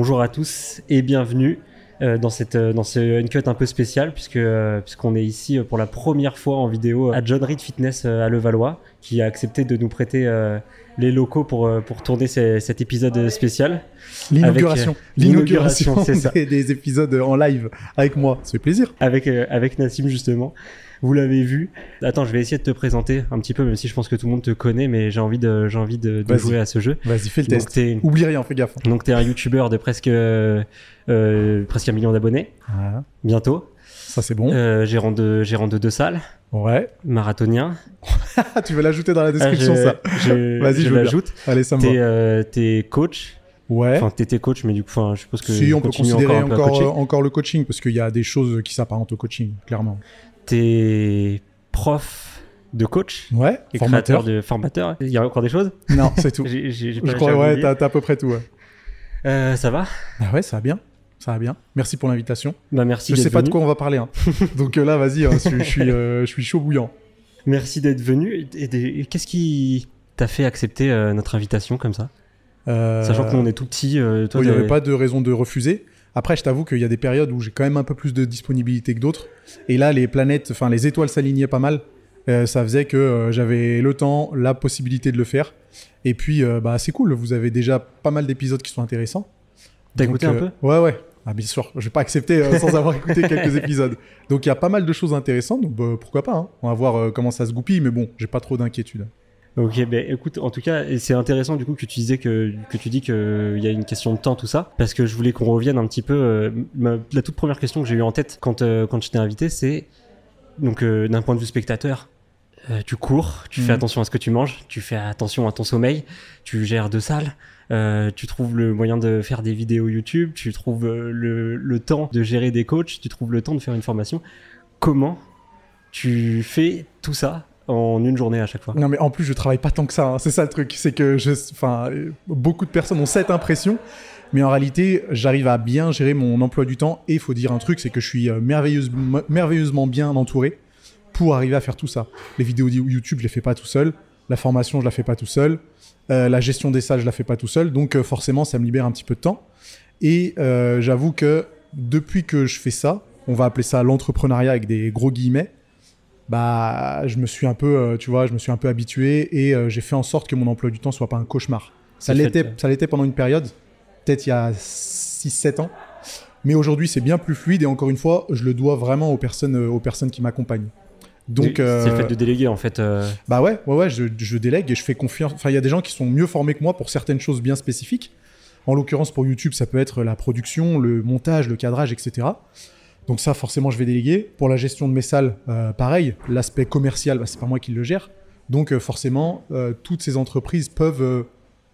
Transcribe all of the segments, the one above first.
bonjour à tous et bienvenue euh, dans, cette, euh, dans ce uncut un peu spécial puisque euh, puisqu'on est ici pour la première fois en vidéo à John Reed Fitness à Levallois qui a accepté de nous prêter euh, les locaux pour, euh, pour tourner ces- cet épisode spécial. L'inauguration. Euh, L'inauguration l'inauguration, c'est ça. des, des épisodes en live avec moi. Ça fait plaisir. avec, euh, avec Nassim justement. Vous l'avez vu. Attends, je vais essayer de te présenter un petit peu, même si je pense que tout le monde te connaît, mais j'ai envie de, j'ai envie de, de jouer à ce jeu. Vas-y, fais le Donc test. t'es, Oublie rien, fais gaffe. donc t'es un youtubeur de presque, euh, euh, presque un million d'abonnés, Voilà. bientôt. Ça, c'est bon. Euh, gérant, de, gérant de deux salles, Ouais. marathonien. Tu veux l'ajouter dans la description, Ah, ça. Vas-y, je je l'ajoute. Allez, ça me T'es, va. euh, t'es coach. Ouais. Enfin, t'étais coach, mais du coup, enfin, je suppose que si, on peut considérer encore, encore, euh, encore le coaching, parce qu'il y a des choses qui s'apparentent au coaching, clairement. T'es prof de coach Ouais. et Formateur. créateur de formateur. Il y a encore des choses? Non, c'est tout. Pas Je crois, ouais, t'as à peu près tout, ouais. Ça va? Ah ouais, ça va bien. Ça va bien. Merci pour l'invitation. Bah merci Je sais pas de quoi on va parler. hein. Donc euh, là, vas-y, hein, je, je suis, euh, je suis chaud bouillant. Merci d'être venu. Et, et- et qu'est-ce qui t'a fait accepter euh, notre invitation comme ça? Sachant que nous on est tout toi, il n'y avait pas de raison de refuser. Après, je t'avoue qu'il y a des périodes où j'ai quand même un peu plus de disponibilité que d'autres. Et là, les planètes, enfin les étoiles s'alignaient pas mal. Ça faisait que j'avais le temps, la possibilité de le faire. Et puis, bah, c'est cool. Vous avez déjà pas mal d'épisodes qui sont intéressants. T'as écouté un peu? Ouais, ouais. Ah, bien sûr. Je vais pas accepter euh, sans avoir écouté quelques épisodes. Donc, il y a pas mal de choses intéressantes. Donc, bah, pourquoi pas. hein. On va voir euh, comment ça se goupille. Mais bon, j'ai pas trop d'inquiétude. Ok, ben écoute, en tout cas, c'est intéressant du coup que tu disais que, que tu dis qu'il y a une question de temps, tout ça, parce que je voulais qu'on revienne un petit peu. euh, ma- la toute première question que j'ai eu en tête quand, quand je t'ai invité, c'est donc d'un point de vue spectateur, tu cours, tu fais Mhm. attention à ce que tu manges, tu fais attention à ton sommeil, tu gères deux salles, euh, tu trouves le moyen de faire des vidéos YouTube, tu trouves euh, le, temps de gérer des coachs, tu trouves le temps de faire une formation. Comment tu fais tout ça en une journée à chaque fois? Non, mais en plus, je travaille pas tant que ça. hein. C'est ça le truc. C'est que beaucoup de personnes ont cette impression. Mais en réalité, j'arrive à bien gérer mon emploi du temps. Et il faut dire un truc, c'est que je suis euh, merveilleusement, merveilleusement bien entouré pour arriver à faire tout ça. Les vidéos YouTube, je les fais pas tout seul. La formation, je la fais pas tout seul. Euh, la gestion des salles, je la fais pas tout seul. Donc euh, forcément, ça me libère un petit peu de temps. Et euh, j'avoue que depuis que je fais ça, on va appeler ça l'entrepreneuriat avec des gros guillemets bah je me suis un peu tu vois je me suis un peu habitué et j'ai fait en sorte que mon emploi du temps soit pas un cauchemar ça l'était ça l'était pendant une période peut-être il y a 6 7 ans mais aujourd'hui c'est bien plus fluide et encore une fois je le dois vraiment aux personnes aux personnes qui m'accompagnent donc c'est euh, le fait de déléguer en fait. euh, bah ouais, ouais, ouais, je, je délègue et je fais confiance. Enfin, il y a des gens qui sont mieux formés que moi pour certaines choses bien spécifiques. En l'occurrence, pour YouTube, ça peut être la production, le montage, le cadrage, etc. Donc ça, forcément, je vais déléguer. Pour la gestion de mes salles, euh, pareil. L'aspect commercial, bah, c'est pas moi qui le gère. Donc euh, forcément, euh, toutes ces entreprises peuvent euh,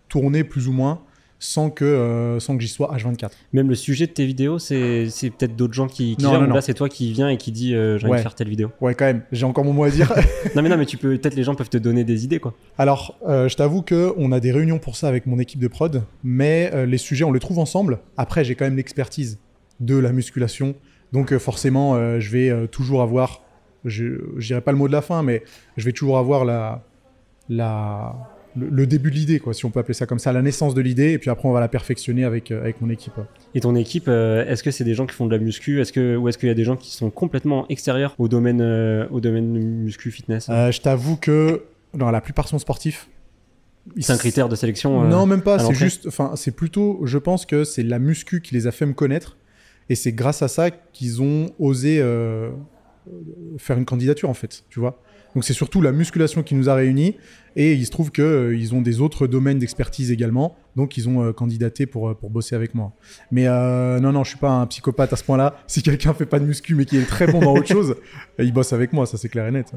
tourner plus ou moins sans que, euh, sans que j'y sois H24. Même le sujet de tes vidéos, c'est peut-être d'autres gens qui, qui Non, gèrent, non, ou non. là c'est toi qui viens et qui dis euh, j'ai envie Ouais. de faire telle vidéo. Ouais, quand même, j'ai encore mon mot à dire. non mais non mais tu peux peut-être les gens peuvent te donner des idées quoi. Alors, euh, je t'avoue que on a des réunions pour ça avec mon équipe de prod, mais euh, les sujets, on les trouve ensemble. Après, j'ai quand même l'expertise de la musculation, donc forcément, je vais toujours avoir, je je dirais pas le mot de la fin, mais je vais toujours avoir la, la, le, le début de l'idée, quoi, si on peut appeler ça comme ça, la naissance de l'idée, et puis après, on va la perfectionner avec, euh, avec mon équipe. Et ton équipe, euh, est-ce que c'est des gens qui font de la muscu, est-ce que ou est-ce qu'il y a des gens qui sont complètement extérieurs au domaine euh, au domaine muscu fitness? Je t'avoue que dans la plupart sont sportifs. C'est un critère de sélection. euh, Non, même pas. C'est juste, enfin, c'est plutôt, je pense que c'est la muscu qui les a fait me connaître, et c'est grâce à ça qu'ils ont osé euh, faire une candidature en fait, tu vois. Donc c'est surtout la musculation qui nous a réunis, et il se trouve que euh, ils ont des autres domaines d'expertise également, donc ils ont euh, candidaté pour euh, pour bosser avec moi. Mais euh, non, non, je suis pas un psychopathe à ce point-là. Si quelqu'un fait pas de muscu mais qui est très bon dans autre chose, il bosse avec moi, ça c'est clair et net.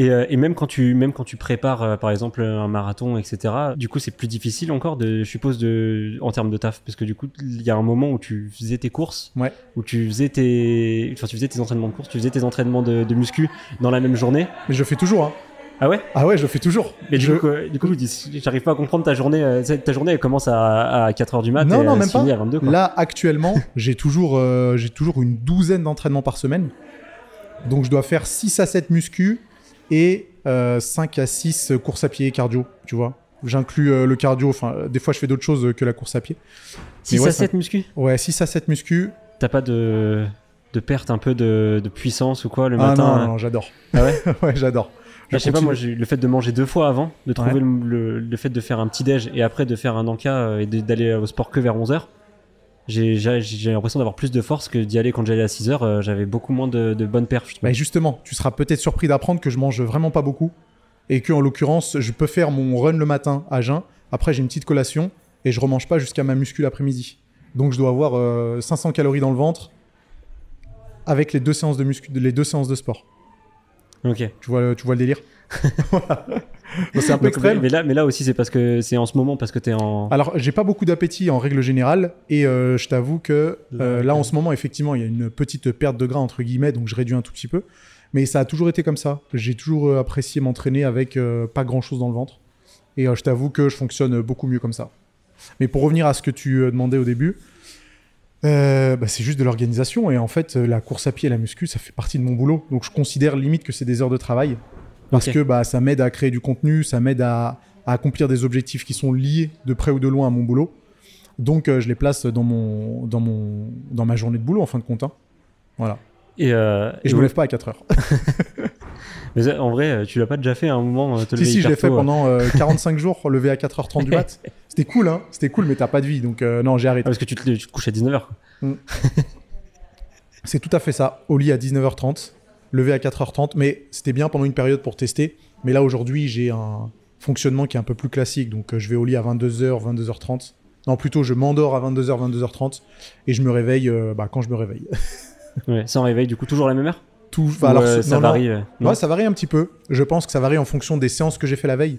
Et, euh, et même quand tu même quand tu prépares euh, par exemple un marathon etc. Du coup c'est plus difficile encore de je suppose de en termes de taf parce que du coup il y a un moment où tu faisais tes courses, Ouais. où tu faisais tes enfin tu faisais tes entraînements de course, tu faisais tes entraînements de, de muscu dans la même journée. Mais je le fais toujours. Hein. Ah ouais? Ah ouais, je le fais toujours. Mais du coup, quoi, du coup, j'arrive pas à comprendre ta journée. euh, ta journée, elle commence à, à 4h du mat Non, et non, même pas. à 22 quoi. Là, actuellement, j'ai toujours, euh, j'ai toujours une douzaine d'entraînements par semaine. Donc, je dois faire 6 à 7 muscu et euh, 5 à 6 courses à pied et cardio, tu vois. J'inclus euh, le cardio. Enfin, euh, des fois, je fais d'autres choses que la course à pied. 6 ouais, à ça- 7 muscu Ouais, 6 à 7 muscu. T'as pas de, de perte un peu de, de puissance ou quoi le Ah matin non, euh non, non, j'adore. Ah ouais ouais, j'adore. Bah, je sais pas, moi, le fait de manger deux fois avant, de trouver Ouais. le, le- le fait de faire un petit déj et après de faire un encas euh, et d'aller au sport que vers 11h, j'ai l'impression d'avoir plus de force que d'y aller quand j'allais à 6h. j'avais beaucoup moins de, de bonnes perfs. Bah justement, tu seras peut-être surpris d'apprendre que je mange vraiment pas beaucoup et que en l'occurrence, je peux faire mon run le matin à jeun. Après, j'ai une petite collation et je remange pas jusqu'à ma muscu l'après-midi. Donc, je dois avoir euh, 500 calories dans le ventre avec les deux séances de muscu, les deux séances de sport. Ok. Tu vois, tu vois le délire? Voilà. C'est un peu extrême. mais, là, mais là aussi, c'est parce que c'est en ce moment parce que t'es en. Alors, j'ai pas beaucoup d'appétit en règle générale, et euh, je t'avoue que euh, Là, en ce moment, effectivement, il y a une petite perte de gras entre guillemets, donc je réduis un tout petit peu. Mais ça a toujours été comme ça. J'ai toujours euh, apprécié m'entraîner avec euh, pas grand chose dans le ventre, et je t'avoue que je fonctionne beaucoup mieux comme ça. Mais pour revenir à ce que tu demandais au début, euh, bah, c'est juste de l'organisation, et en fait, la course à pied et la muscu, ça fait partie de mon boulot, donc je considère limite que c'est des heures de travail parce que bah, ça m'aide à créer du contenu, ça m'aide à, à accomplir des objectifs qui sont liés de près ou de loin à mon boulot. Donc euh, je les place dans, mon, dans, mon, dans ma journée de boulot en fin de compte. hein. Voilà. Et, euh, Et je me lève pas à 4 heures. Mais ça, en vrai, euh, tu l'as pas déjà fait à un moment euh, te si, si, je l'ai fait euh. pendant euh, 45 jours, levé à 4h30 du mat. C'était cool, hein C'était cool, mais t'as pas de vie. Donc euh, non, j'ai Ah, arrêté. parce que tu te, tu te couches à 19h. C'est tout à fait ça. Au lit à 19h30, levé à 4h30. Mais c'était bien pendant une période pour tester. Mais là, aujourd'hui, j'ai un fonctionnement qui est un peu plus classique. Donc, euh, je vais au lit à 22h, 22h30. Non, plutôt, je m'endors à 22h, 22h30. Et je me réveille euh, bah, quand je me réveille. Ouais, sans réveil, du coup, toujours la même heure? Tout, Ou, alors, euh, ça non, varie. non Ouais, ça varie un petit peu. Je pense que ça varie en fonction des séances que j'ai fait la veille.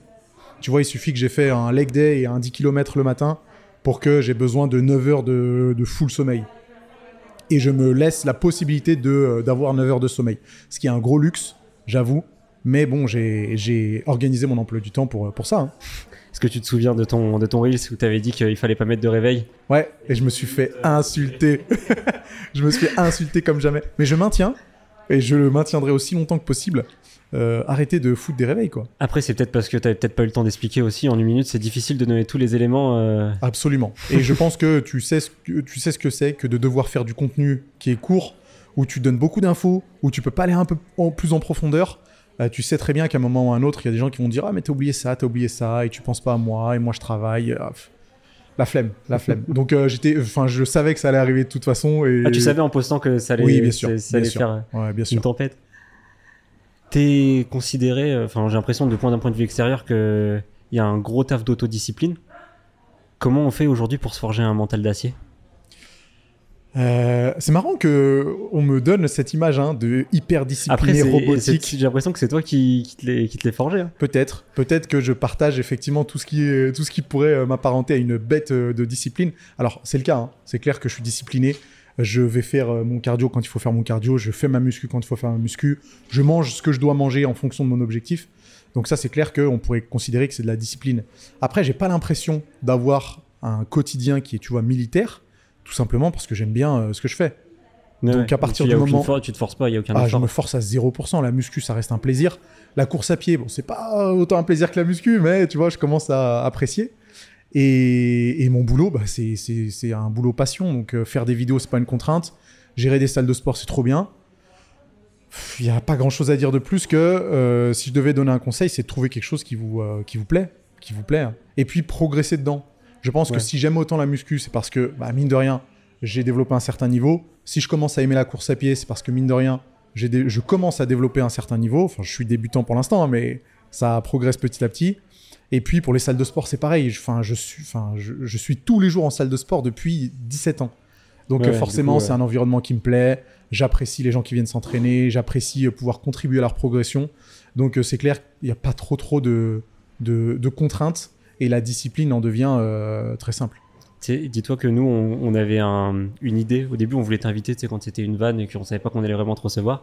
Tu vois, il suffit que j'ai fait un leg day et un 10 km le matin pour que j'ai besoin de 9 heures de, de full sommeil. Et je me laisse la possibilité de, euh, d'avoir 9 heures de sommeil. Ce qui est un gros luxe, j'avoue. Mais bon, j'ai, j'ai organisé mon emploi du temps pour, pour ça. hein. Est-ce que tu te souviens de ton, de ton Reels où tu avais dit qu'il fallait pas mettre de réveil? Ouais, et je me suis fait insulter. je me suis fait insulter comme jamais. Mais je maintiens, et je le maintiendrai aussi longtemps que possible. Euh, arrêtez de foutre des réveils, quoi. Après, c'est peut-être parce que tu peut-être pas eu le temps d'expliquer aussi. En une minute, c'est difficile de donner tous les éléments. euh, Absolument. Et je pense que tu sais ce que, tu sais ce que c'est que de devoir faire du contenu qui est court, où tu donnes beaucoup d'infos, où tu peux pas aller un peu en- plus en profondeur. Euh, tu sais très bien qu'à un moment ou à un autre, il y a des gens qui vont dire Ah, mais t'as oublié ça, t'as oublié ça, et tu penses pas à moi, et moi je travaille. Ah, pff. La flemme, la flemme. Donc euh, j'étais, enfin, je savais que ça allait arriver de toute façon. Et... Ah, tu savais en postant que ça allait, Oui, bien sûr, ça- bien sûr. faire euh, Ouais, bien une tempête. T'es considéré, euh, enfin, j'ai l'impression de point d'un point de vue extérieur qu'il y a un gros taf d'autodiscipline. Comment on fait aujourd'hui pour se forger un mental d'acier? Euh, c'est marrant que on me donne cette image hein, de hyper discipliné robotique. j'ai l'impression que c'est toi qui, qui te l'ai forgé. hein. Peut-être, peut-être que je partage effectivement tout ce qui, est, tout ce qui pourrait euh, m'apparenter à une bête de discipline. Alors, c'est le cas, hein. c'est clair que je suis discipliné. Je vais faire euh, mon cardio quand il faut faire mon cardio, je fais ma muscu quand il faut faire ma muscu, je mange ce que je dois manger en fonction de mon objectif. Donc ça, c'est clair qu'on pourrait considérer que c'est de la discipline. Après, j'ai pas l'impression d'avoir un quotidien qui est, tu vois, militaire, tout simplement parce que j'aime bien euh, ce que je fais. Ouais, Donc, à partir du moment- for- tu te forces pas, il y a aucun Ah, je me force à 0%. La muscu, ça reste un plaisir. La course à pied, bon, c'est pas autant un plaisir que la muscu, mais tu vois, je commence à apprécier. Et, et mon boulot, bah, c'est- un boulot passion. Donc, euh, faire des vidéos, c'est pas une contrainte. Gérer des salles de sport, c'est trop bien. Il n'y a pas grand chose à dire de plus que euh, si je devais donner un conseil, c'est de trouver quelque chose qui vous, euh, qui vous plaît. Qui vous plaît. hein. Et puis, progresser dedans. Je pense Ouais. que si j'aime autant la muscu, c'est parce que, bah, mine de rien, j'ai développé un certain niveau. Si je commence à aimer la course à pied, c'est parce que, mine de rien, je commence à développer un certain niveau. Enfin, je suis débutant pour l'instant, hein, mais ça progresse petit à petit. Et puis, pour les salles de sport, c'est pareil. Je- Enfin, je, suis, enfin, je, je suis tous les jours en salle de sport depuis 17 ans. Donc, Ouais, euh, forcément, c'est ouais. un environnement qui me plaît. J'apprécie les gens qui viennent s'entraîner. J'apprécie euh, pouvoir contribuer à leur progression. Donc, euh, c'est clair qu'il n'y a pas trop, trop de, de, de contraintes. Et la discipline en devient euh, très simple. Dis-toi que nous, on, on avait un- une idée. Au début, on voulait t'inviter, tu sais, quand c'était une vanne et qu'on savait pas qu'on allait vraiment te recevoir.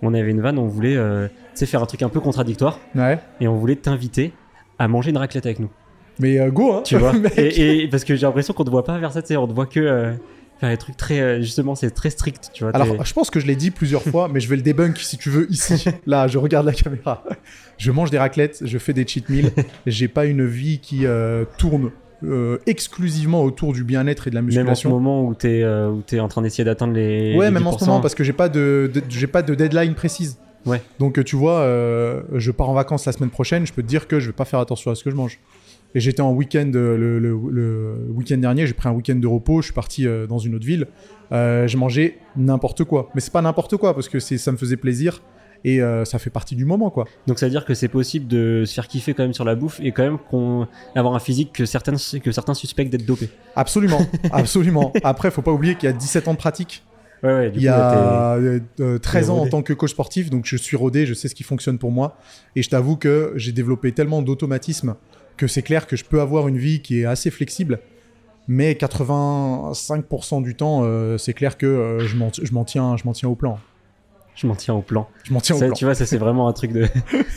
On avait une vanne, on voulait euh, tu sais, faire un truc un peu contradictoire Ouais. et on voulait t'inviter à manger une raclette avec nous. Mais euh, go, hein Tu vois et, et- parce que j'ai l'impression qu'on te voit pas vers ça, tu sais, on te voit que, euh, faire des trucs très, euh, justement, c'est très strict, tu vois. Alors, je pense que je l'ai dit plusieurs fois, mais je vais le debunk si tu veux ici. Là, je regarde la caméra. Je mange des raclettes, je fais des cheat meals. J'ai pas une vie qui euh, tourne euh, exclusivement autour du bien-être et de la même en ce musculation. moment où t'es euh, où t'es en train d'essayer d'atteindre les. Ouais, les même en ce 10%. moment, parce que j'ai pas de, de- j'ai pas de deadline précise. Ouais. Donc, euh, tu vois, euh, je pars en vacances la semaine prochaine, je peux te dire que je vais pas faire attention à ce que je mange. Et j'étais en week-end euh, le, le- le week-end dernier, j'ai pris un week-end de repos, je suis parti euh, dans une autre ville. Euh, j'ai mangé n'importe quoi. Mais c'est pas n'importe quoi, parce que ça me faisait plaisir et euh, ça fait partie du moment, quoi. Donc ça veut dire que c'est possible de se faire kiffer quand même sur la bouffe et quand même qu'on avoir un physique que certains que certains suspectent d'être dopé. Absolument, absolument. Après, faut pas oublier qu'il y a 17 ans de pratique. Ouais, ouais. Du Il y coup, a euh, euh, 13 t'es ans en tant que coach sportif, donc je suis rodé, je sais ce qui fonctionne pour moi. Et je t'avoue que j'ai développé tellement d'automatisme que c'est clair que je peux avoir une vie qui est assez flexible. Mais 85% du temps, euh, c'est clair que euh, je m'en je m'en tiens, je m'en tiens au plan. je m'en tiens au plan. Je m'en tiens au Ça, plan. tu vois, ça c'est vraiment un truc de.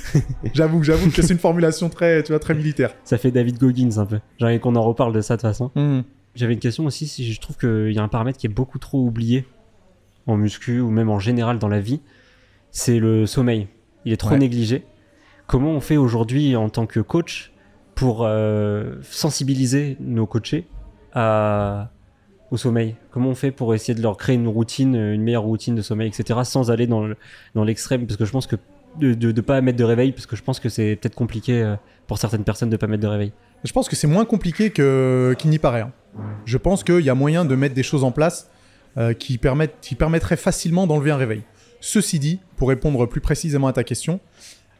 J'avoue, j'avoue que c'est une formulation très, tu vois, très militaire. ça fait David Goggins un peu. J'ai envie qu'on en reparle de ça de toute façon. Hmm. J'avais une question aussi, si je trouve qu'il y a un paramètre qui est beaucoup trop oublié en muscu ou même en général dans la vie, c'est le sommeil. Il est trop Ouais. négligé. Comment on fait aujourd'hui en tant que coach pour euh, sensibiliser nos coachés à, au sommeil? Comment on fait pour essayer de leur créer une routine, une meilleure routine de sommeil, etc., sans aller dans le- dans l'extrême? Parce que je pense que de ne pas mettre de réveil, parce que je pense que c'est peut-être compliqué euh, pour certaines personnes de pas mettre de réveil. Je pense que c'est moins compliqué qu'il n'y paraît. hein. Je pense qu'il y a moyen de mettre des choses en place euh, qui, permettent, qui permettraient facilement d'enlever un réveil. Ceci dit, pour répondre plus précisément à ta question,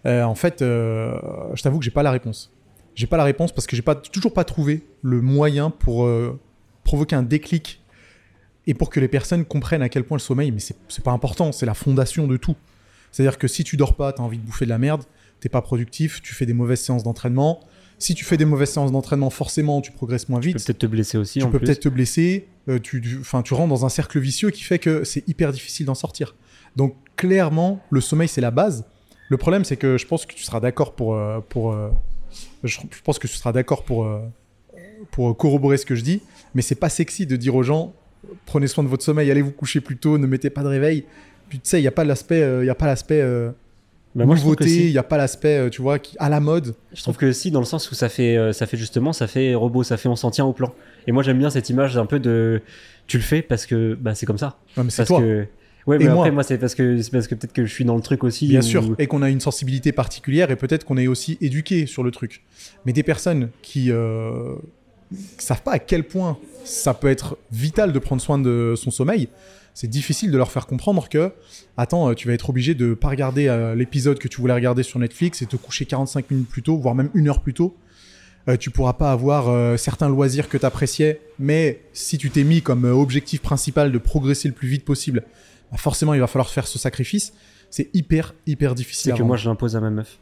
euh, en fait, euh, je t'avoue que j'ai pas la réponse. J'ai pas la réponse parce que j'ai pas toujours pas trouvé le moyen pour provoquer un déclic et pour que les personnes comprennent à quel point le sommeil, mais c'est pas important, c'est la fondation de tout. C'est-à-dire que si tu dors pas, tu as envie de bouffer de la merde, t'es pas productif, tu fais des mauvaises séances d'entraînement. Si tu fais des mauvaises séances d'entraînement, forcément, tu progresses moins Tu peux vite. peut-être te blesser aussi Tu en peux plus. peut-être te blesser. euh, tu, tu- tu rentres dans un cercle vicieux qui fait que c'est hyper difficile d'en sortir. Donc, clairement, le sommeil, c'est la base. Le problème, c'est que je pense que tu seras d'accord pour. euh, pour euh, je, je pense que tu seras d'accord pour, pour corroborer ce que je dis. Mais c'est pas sexy de dire aux gens prenez soin de votre sommeil, allez vous coucher plus tôt, ne mettez pas de réveil. Puis tu sais, il n'y a pas l'aspect. il y a pas l'aspect. Bah, moi, nouveauté, il si. n'y a pas l'aspect, euh, tu vois, qui, à la mode. Je trouve que si, dans le sens où ça fait, euh, ça fait justement, ça fait robot, ça fait on s'en tient au plan. Et moi, j'aime bien cette image un peu de, tu le fais parce que, bah, c'est comme ça. Non, mais c'est Parce toi. que, ouais, Et mais après, moi. moi, c'est parce que, c'est parce que peut-être que je suis dans le truc aussi. Bien où- sûr, et qu'on a une sensibilité particulière et peut-être qu'on est aussi éduqué sur le truc. Mais des personnes qui euh, savent pas à quel point ça peut être vital de prendre soin de son sommeil, c'est difficile de leur faire comprendre que, attends, euh, tu vas être obligé de pas regarder euh, l'épisode que tu voulais regarder sur Netflix et te coucher 45 minutes plus tôt, voire même une heure plus tôt. Euh, tu pourras pas avoir euh, certains loisirs que tu appréciais, mais si tu t'es mis comme objectif principal de progresser le plus vite possible, bah forcément il va falloir faire ce sacrifice. C'est hyper, hyper difficile. C'est que moi, je l'impose à ma meuf.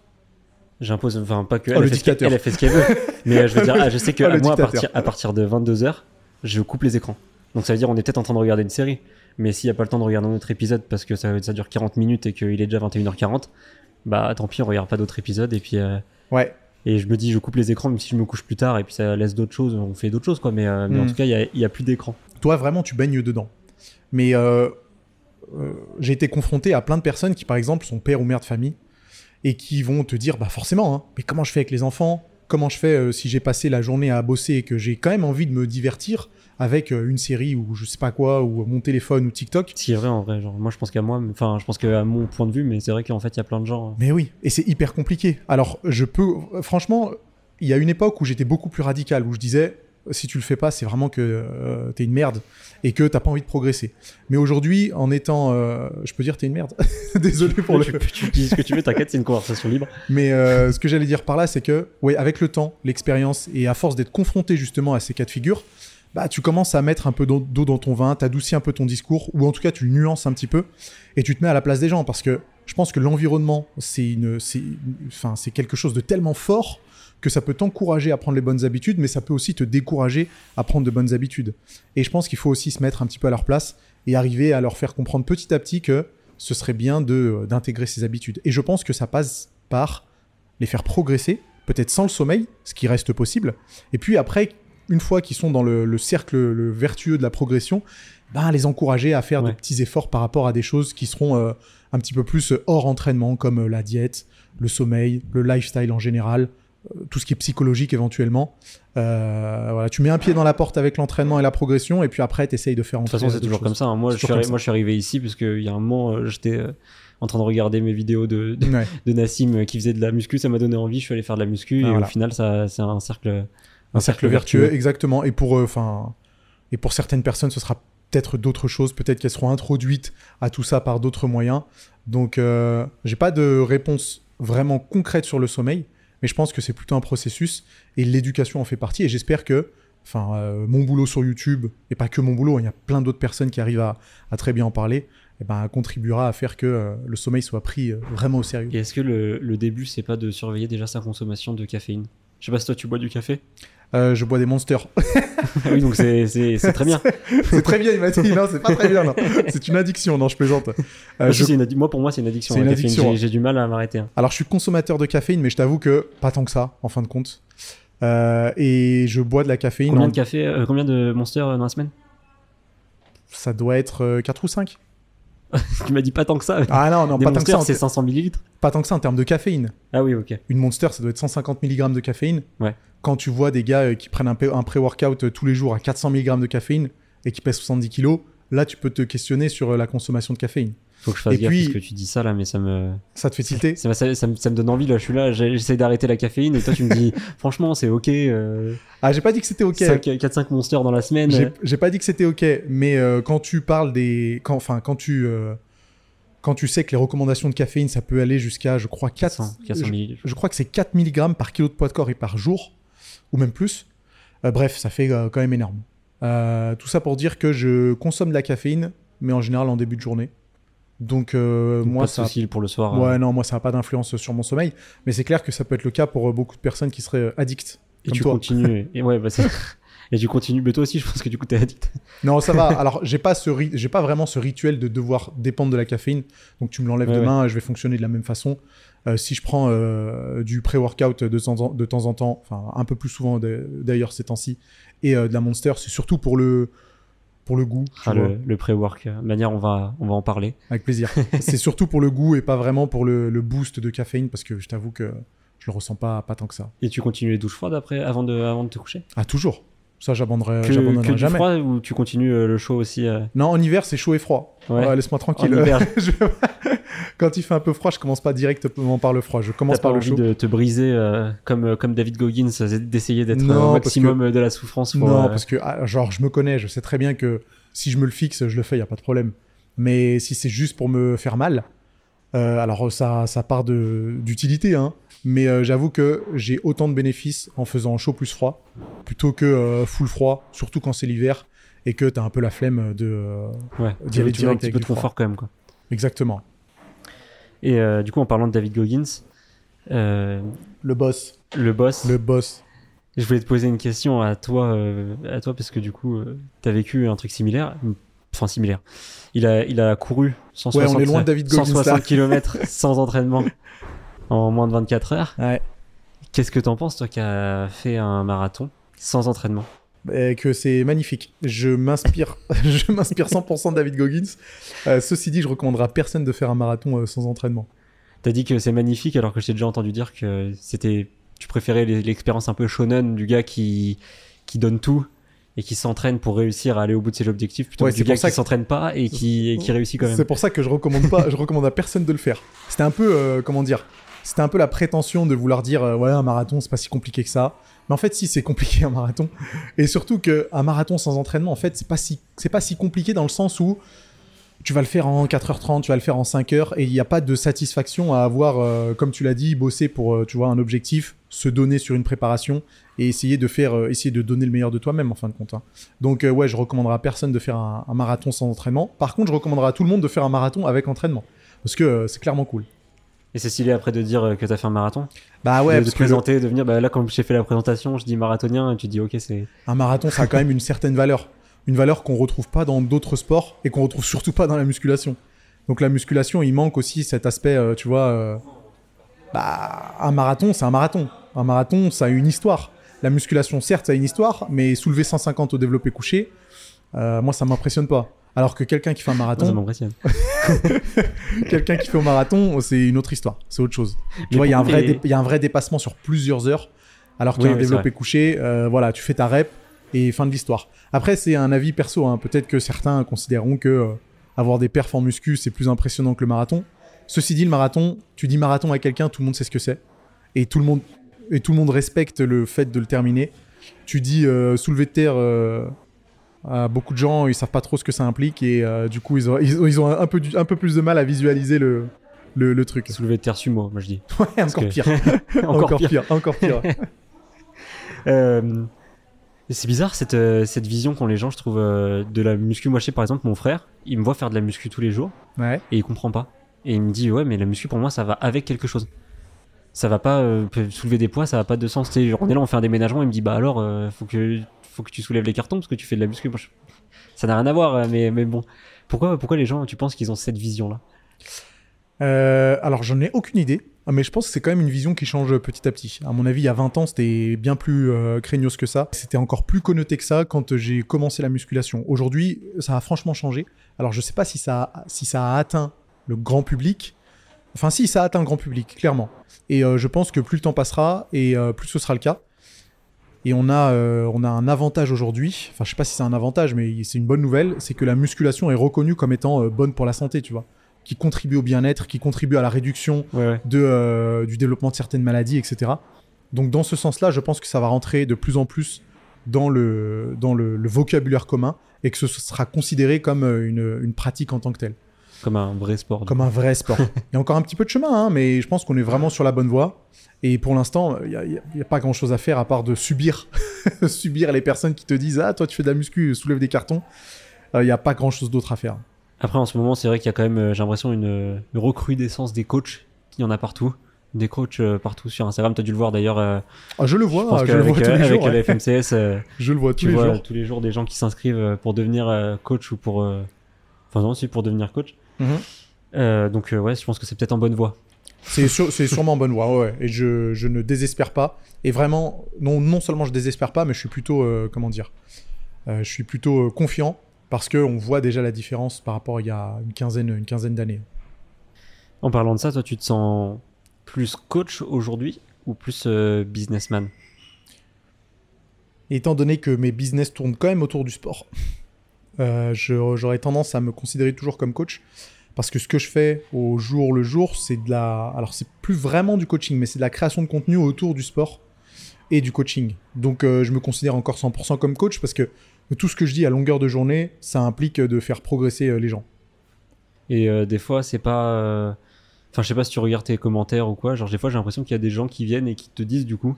J'impose, enfin, pas que Oh, elle, le fait ce qu'elle- dictateur. elle fait ce qu'elle veut. mais je veux dire, ah, je sais que Oh, moi, à partir, à partir de 22h, je coupe les écrans. Donc ça veut dire, on est peut-être en train de regarder une série. Mais s'il n'y a pas le temps de regarder un autre épisode parce que ça, ça dure 40 minutes et qu'il est déjà 21h40, bah tant pis, on regarde pas d'autres épisodes. Et puis, euh, Ouais, Et je me dis, je coupe les écrans, même si je me couche plus tard, et puis ça laisse d'autres choses, on fait d'autres choses, quoi. Mais, euh, mais en Mm. tout cas, il y a, il y a plus d'écran. toi vraiment tu baignes dedans. Mais euh, euh, j'ai été confronté à plein de personnes qui par exemple sont père ou mère de famille et qui vont te dire bah forcément hein, mais comment je fais avec les enfants? Comment je fais euh, si j'ai passé la journée à bosser et que j'ai quand même envie de me divertir avec euh, une série ou je sais pas quoi ou mon téléphone ou TikTok Ce qui est vrai, en vrai. Genre, moi, je pense qu'à moi, enfin, je pense qu'à mon point de vue, mais c'est vrai qu'en fait, il y a plein de gens. Mais oui, et c'est hyper compliqué. Alors, je peux. Franchement, il y a une époque où j'étais beaucoup plus radical, où je disais si tu le fais pas, c'est vraiment que euh, t'es une merde et que t'as pas envie de progresser. Mais aujourd'hui, en étant. euh, je peux dire t'es une merde Désolé pour le. tu, tu dis ce que tu veux, t'inquiète, c'est une conversation libre. Mais euh, ce que j'allais dire par là, c'est que, ouais, avec le temps, l'expérience et à force d'être confronté justement à ces cas de figure, bah, tu commences à mettre un peu d'eau d'eau dans ton vin, t'adoucis un peu ton discours, ou en tout cas tu le nuances un petit peu, et tu te mets à la place des gens, parce que je pense que l'environnement, c'est une, c'est, enfin, c'est quelque chose de tellement fort que ça peut t'encourager à prendre les bonnes habitudes, mais ça peut aussi te décourager à prendre de bonnes habitudes. Et je pense qu'il faut aussi se mettre un petit peu à leur place et arriver à leur faire comprendre petit à petit que ce serait bien de, d'intégrer ces habitudes. Et je pense que ça passe par les faire progresser, peut-être sans le sommeil, ce qui reste possible, et puis après une fois qu'ils sont dans le, le cercle le vertueux de la progression, ben, les encourager à faire Ouais. de petits efforts par rapport à des choses qui seront euh, un petit peu plus hors entraînement, comme euh, la diète, le sommeil, le lifestyle en général, euh, tout ce qui est psychologique éventuellement. Euh, voilà, tu mets un pied dans la porte avec l'entraînement et la progression, et puis après, tu essayes de faire De toute entrer façon, c'est toujours choses. comme ça. hein. Moi, je suis, comme ça. moi, je suis arrivé ici parce qu'il y a un moment, euh, j'étais euh, en train de regarder mes vidéos de, de, Ouais. de Nassim qui faisait de la muscu. Ça m'a donné envie. Je suis allé faire de la muscu Ah, et voilà. au final, ça, c'est un cercle, un cercle vertueux, exactement. Et pour, enfin, et pour certaines personnes, ce sera peut-être d'autres choses. Peut-être qu'elles seront introduites à tout ça par d'autres moyens. Donc, j'ai pas de réponse vraiment concrète sur le sommeil, mais je pense que c'est plutôt un processus et l'éducation en fait partie. Et j'espère que, enfin, euh, mon boulot sur YouTube et pas que mon boulot, il y a plein d'autres personnes qui arrivent à, très bien en parler. Et ben, contribuera à faire que euh, le sommeil soit pris euh, vraiment au sérieux. Et est-ce que le, le début, c'est pas de surveiller déjà sa consommation de caféine? Je sais pas si toi tu bois du café. Euh, je bois des monsters. Ah oui, donc c'est- très bien. c'est très bien, il m'a dit. Non, c'est pas très bien. C'est une addiction. Non, je plaisante. Euh, je- une addi- Moi, pour moi, c'est une addiction. Une addiction, J'ai- hein. J'ai du mal à m'arrêter. hein. Alors, je suis consommateur de caféine, mais je t'avoue que pas tant que ça, en fin de compte. Euh, et je bois de la caféine. Combien en- de café, combien de Monster euh, dans la semaine? Ça doit être 4 ou 5. Tu m'as dit pas tant que ça. Ah non, non, Des pas tant, que ça, c'est te- 500 millilitres. pas tant que ça en termes de caféine. Ah oui, ok. Une Monster, ça doit être 150 mg de caféine. Ouais. Quand tu vois des gars euh, qui prennent un pré-workout euh, tous les jours à 400 mg de caféine et qui pèsent 70 kg, là, tu peux te questionner sur euh, la consommation de caféine. Faut que je fasse Et gaffe puis- parce que tu dis ça là, mais ça me, Ça te fait tilter ça, ça, ça me, ça me donne envie là. Je suis là, j'essaie d'arrêter la caféine et toi tu me dis, franchement, c'est ok. Euh, Ah, j'ai pas dit que c'était ok. 4-5 Monster dans la semaine. J'ai- pas dit que c'était ok, mais euh, quand tu parles des, quand, enfin quand tu, euh, quand tu sais que les recommandations de caféine, ça peut aller jusqu'à, je crois 4, 400, 400 je, je crois que c'est 4 mg par kilo de poids de corps et par jour, ou même plus. Bref, ça fait quand même énorme. Tout ça pour dire que je consomme de la caféine, mais en général en début de journée. Donc euh, moi pas de ça, pour le soir. ouais euh, non moi ça n'a pas d'influence sur mon sommeil, mais c'est clair que ça peut être le cas pour euh, beaucoup de personnes qui seraient euh, addictes. et comme tu toi. continues. Et, ouais, bah, c'est- et tu continues. Mais toi aussi, je pense que du coup, t'es addict. Non, ça va. Alors, j'ai pas ce ri- j'ai pas vraiment ce rituel de devoir dépendre de la caféine. Donc, tu me l'enlèves Ouais, demain, je vais fonctionner de la même façon. Euh, si je prends euh, du pré-workout de, temps en- de temps en temps, enfin un peu plus souvent d'ailleurs ces temps-ci, et euh, de la Monster, c'est surtout pour le pour le goût. Ah, le, le pré-work. manière, on va, on va en parler. Avec plaisir. c'est surtout pour le goût et pas vraiment pour le, le boost de caféine parce que je t'avoue que je le ressens pas pas tant que ça. Et tu continues les douches froides après, avant de, avant de te coucher? Ah toujours. Ça, j'abandonnerai Que, que jamais. froid ou tu continues euh, le chaud aussi euh, Non, en hiver, c'est chaud et froid. Ouais. Laisse-moi tranquille. Je pas- Quand il fait un peu froid, je commence pas directement par le froid. Je commence pas par le envie chaud. de te briser euh, comme, comme David Goggins, d'essayer d'être au maximum de la souffrance pour, non, parce que ah, genre je me connais, je sais très bien que si je me le fixe, je le fais, y a pas de problème. Mais si c'est juste pour me faire mal, alors ça, ça part d'utilité, hein. Mais euh, j'avoue que j'ai autant de bénéfices en faisant chaud plus froid, plutôt que euh, full froid, surtout quand c'est l'hiver et que t'as un peu la flemme de. euh, ouais, d'y aller veux un direct petit peu de froid. confort quand même. Quoi. Exactement. Et euh, du coup, en parlant de David Goggins, euh, Le boss. le boss, Le boss. je voulais te poser une question à toi, euh, à toi parce que du coup, tu as vécu un truc similaire. Enfin, similaire. Il a, il a couru 160, Ouais, on est loin de David Goggins, 160 là. km sans entraînement en moins de 24 heures. Ouais. Qu'est-ce que t'en penses, toi, qui as fait un marathon sans entraînement? Et que c'est magnifique. Je m'inspire, je m'inspire 100% de David Goggins. Euh, ceci dit, je recommanderais à personne de faire un marathon euh, sans entraînement. T'as dit que c'est magnifique, alors que j'ai déjà entendu dire que c'était, tu préférais l'expérience un peu shonen du gars qui, qui donne tout et qui s'entraîne pour réussir à aller au bout de ses objectifs, plutôt Ouais, que c'est du gars qui s'entraîne pas et qui, et qui réussit quand même. C'est pour ça que je recommande pas, je recommande à personne de le faire. C'était un peu, euh, comment dire, c'était un peu la prétention de vouloir dire, euh, ouais, un marathon, c'est pas si compliqué que ça. Mais en fait, si, c'est compliqué un marathon. Et surtout qu'un marathon sans entraînement, en fait, c'est pas si, compliqué dans le sens où tu vas le faire en 4h30, tu vas le faire en 5h, et il n'y a pas de satisfaction à avoir, euh, comme tu l'as dit, bosser pour, euh, un objectif, se donner sur une préparation, et essayer de faire, de donner le meilleur de toi-même, en fin de compte. hein. Donc, ouais, je recommanderais à personne de faire un, un marathon sans entraînement. Par contre, je recommanderais à tout le monde de faire un marathon avec entraînement. Parce que c'est clairement cool. Et c'est stylé après de dire que t'as fait un marathon. Bah ouais, de, de parce que présenter, de venir, bah là, quand j'ai fait la présentation, je dis marathonien, et tu dis, ok, c'est. un marathon, ça a quand même une certaine valeur. Une valeur qu'on retrouve pas dans d'autres sports et qu'on retrouve surtout pas dans la musculation. Donc la musculation, il manque aussi cet aspect, euh, tu vois. euh, bah, un marathon, c'est un marathon. Un marathon, ça a une histoire. La musculation, certes, ça a une histoire, mais soulever 150 au développé couché, euh, moi, ça m'impressionne pas. Alors que quelqu'un qui fait un ça marathon, m'impressionne. quelqu'un qui fait au marathon, c'est une autre histoire, c'est autre chose. Tu vois, il y, a un vrai les- dé- il y a un vrai dépassement sur plusieurs heures, alors qu'il y a un développé couché, euh, voilà, tu fais ta rep et fin de l'histoire. Après, c'est un avis perso, hein. peut-être que certains considéreront que euh, avoir des perfs en muscu, c'est plus impressionnant que le marathon. Ceci dit, le marathon, tu dis marathon à quelqu'un, tout le monde sait ce que c'est. Et tout le monde, et tout le monde respecte le fait de le terminer. Tu dis euh, soulever de terre euh, beaucoup de gens, ils savent pas trop ce que ça implique et euh, du coup, ils ont, ils, ont- ils ont un, peu, du- un peu plus de mal à visualiser le, le, le truc. Soulever de terre sumo, moi je dis. Ouais, encore que- pire. Encore, pire. Encore pire. Euh, c'est bizarre cette, cette vision qu'ont les gens, je trouve, de la muscu. Moi, je sais par exemple, mon frère, il me voit faire de la muscu tous les jours ouais. et il comprend pas. Et il me dit, ouais, mais la muscu pour moi, ça va avec quelque chose. Ça va pas euh, soulever des poids, ça va pas de sens. Genre, on est là, on fait un déménagement, il me dit, bah alors, euh, faut, que, faut que tu soulèves les cartons parce que tu fais de la muscu. Ça n'a rien à voir, mais, mais bon. Pourquoi, pourquoi les gens, tu penses qu'ils ont cette vision-là Euh, alors, j'en ai aucune idée, mais je pense que c'est quand même une vision qui change petit à petit. À mon avis, il y a 20 ans, c'était bien plus euh, craignos que ça. C'était encore plus connoté que ça quand j'ai commencé la musculation. Aujourd'hui, ça a franchement changé. Alors, je sais pas si ça, a, si ça a atteint le grand public. Enfin, si, ça a atteint le grand public, clairement. Et euh, je pense que plus le temps passera et euh, plus ce sera le cas. Et on a, euh, on a un avantage aujourd'hui. Enfin, je sais pas si c'est un avantage, mais c'est une bonne nouvelle. C'est que la musculation est reconnue comme étant euh, bonne pour la santé, tu vois. Qui contribue au bien-être, qui contribue à la réduction Ouais, ouais. de, euh, du développement de certaines maladies, etc. Donc, dans ce sens-là, je pense que ça va rentrer de plus en plus dans le, dans le, le vocabulaire commun et que ce sera considéré comme une, une pratique en tant que telle Comme un vrai sport. comme un vrai sport. Il y a encore un petit peu de chemin, hein, mais je pense qu'on est vraiment sur la bonne voie. Et pour l'instant, il n'y a, pas grand-chose à faire à part de subir, subir les personnes qui te disent Ah, toi, tu fais de la muscu, soulève des cartons. Euh, Il n'y a pas grand-chose d'autre à faire. Après, en ce moment, c'est vrai qu'il y a quand même, euh, j'ai l'impression, une, une recrudescence des coachs. Il y en a partout. Des coachs euh, partout sur Instagram. Tu as dû le voir d'ailleurs. euh, Ah, je le vois, je le vois tous les avec jours. ouais. la FMCS, euh, Je le vois tous les vois jours. tous les jours des gens qui s'inscrivent pour devenir coach ou pour. euh, Enfin, non, aussi pour devenir coach. Mhm. Euh, donc, euh, ouais, je pense que c'est peut-être en bonne voie. C'est sûr- c'est sûrement en bonne voie, ouais. Et je, je ne désespère pas. Et vraiment, non, non seulement je désespère pas, mais je suis plutôt, euh, comment dire, euh, je suis plutôt euh, confiant parce qu'on voit déjà la différence par rapport à il y a une quinzaine, une quinzaine d'années. En parlant de ça, toi, tu te sens plus coach aujourd'hui ou plus euh, businessman? Étant donné que mes business tournent quand même autour du sport, euh, j'aurais tendance à me considérer toujours comme coach. Parce que ce que je fais au jour le jour, c'est de la. Alors, c'est plus vraiment du coaching, mais c'est de la création de contenu autour du sport et du coaching. Donc, euh, je me considère encore 100% comme coach parce que tout ce que je dis à longueur de journée, ça implique de faire progresser euh, les gens. Et des fois, c'est pas. Enfin, je sais pas si tu regardes tes commentaires ou quoi. Genre, des fois, j'ai l'impression qu'il y a des gens qui viennent et qui te disent du coup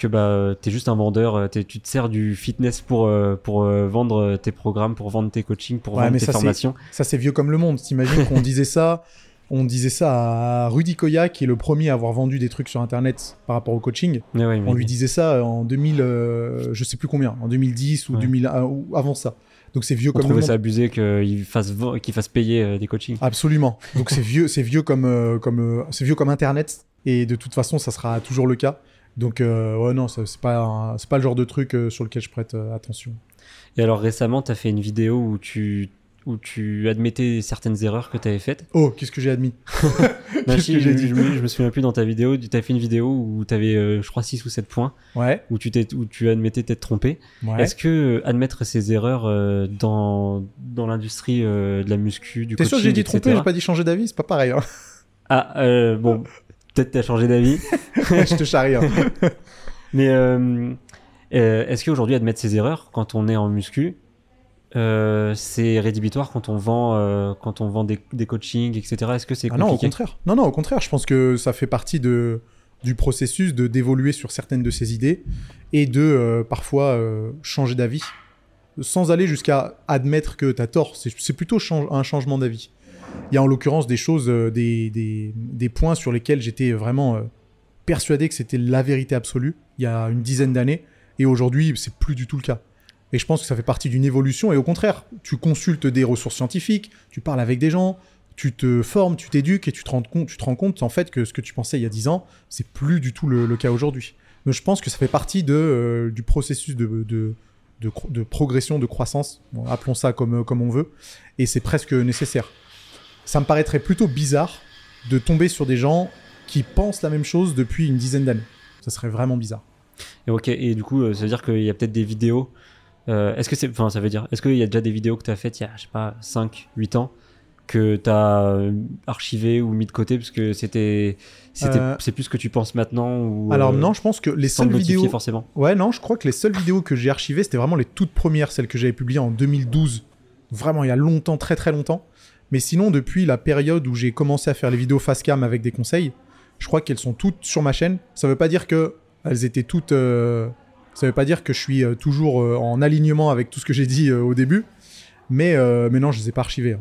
que bah euh, t'es juste un vendeur. euh, tu te sers du fitness pour euh, pour euh, vendre tes programmes, pour vendre tes coachings, pour Ouais, vendre tes ça, formations. Ça, c'est vieux comme le monde. T'imagines qu'on disait ça On disait ça à Rudy Koya, qui est le premier à avoir vendu des trucs sur Internet par rapport au coaching. Ouais, mais- On lui disait ça en 2000, euh, je sais plus combien, en 2010 ou Ouais. 2001 ou avant ça. Donc c'est vieux on comme le trouvait monde. ça abusé qu'il fasse vo- qu'il fasse payer des coachings. Absolument. Donc c'est vieux, c'est vieux comme comme c'est vieux comme Internet et de toute façon ça sera toujours le cas. Donc euh, ouais non, c'est pas pas le genre de truc euh, sur lequel je prête euh, attention. Et alors récemment, t'as fait une vidéo où tu où tu admettais certaines erreurs que t'avais faites? Oh, qu'est-ce que j'ai admis? Non, que j'ai je, dit? je me, je me souviens plus dans ta vidéo. Tu as fait une vidéo où t'avais, euh, je crois, 6 ou 7 points Ouais. où tu t'es où tu admettais t'être trompé. Ouais. Est-ce que admettre ces erreurs euh, dans, dans l'industrie euh, de la muscu, du T'es sûr que j'ai dit coaching, tromper, etc. j'ai pas dit changer d'avis, c'est pas pareil. Hein. Ah, bon, peut-être t'as changé d'avis. je te charrie. hein. Mais euh, euh, est-ce qu'aujourd'hui, admettre ses erreurs quand on est en muscu, euh, c'est rédhibitoire quand on vend, quand on vend des, des coachings, etc. Est-ce que c'est Ah non, au contraire. Non, non, au contraire. Je pense que ça fait partie de, du processus de d'évoluer sur certaines de ces idées et de parfois changer d'avis sans aller jusqu'à admettre que tu as tort. C'est plutôt un changement d'avis. Il y a en l'occurrence des choses, euh, des, des, points sur lesquels j'étais vraiment euh, persuadé que c'était la vérité absolue il y a une dizaine d'années et aujourd'hui, c'est plus du tout le cas. Et je pense que ça fait partie d'une évolution. Et au contraire, tu consultes des ressources scientifiques, tu parles avec des gens, tu te formes, tu t'éduques et tu te rends compte, tu te rends compte en fait que ce que tu pensais il y a 10 ans, c'est plus du tout le, cas aujourd'hui. Mais je pense que ça fait partie de, euh, du processus de, de, de, progression, de croissance, appelons ça comme, comme on veut, et c'est presque nécessaire. Ça me paraîtrait plutôt bizarre de tomber sur des gens qui pensent la même chose depuis une dizaine d'années. Ça serait vraiment bizarre. Et ok, et du coup, euh, ça veut dire qu'il y a peut-être des vidéos. euh, est-ce que c'est. Enfin, ça veut dire. Est-ce qu'il y a déjà des vidéos que tu as faites il y a, je sais pas, 5, 8 ans que tu as archivé ou mis de côté parce que c'était. c'était Euh, C'est plus ce que tu penses maintenant ou. Alors euh, non, je pense que les seules vidéos... forcément? Ouais, non, je crois que les seules vidéos que j'ai archivées, c'était vraiment les toutes premières, celles que j'avais publiées en 2012. Vraiment, il y a longtemps, très très longtemps. Mais sinon, depuis la période où j'ai commencé à faire les vidéos face cam avec des conseils, je crois qu'elles sont toutes sur ma chaîne. Ça veut pas dire que elles étaient toutes. euh, Ça veut pas dire que je suis euh, toujours euh, en alignement avec tout ce que j'ai dit euh, au début. Mais, euh, mais non, je les ai pas archivées. hein.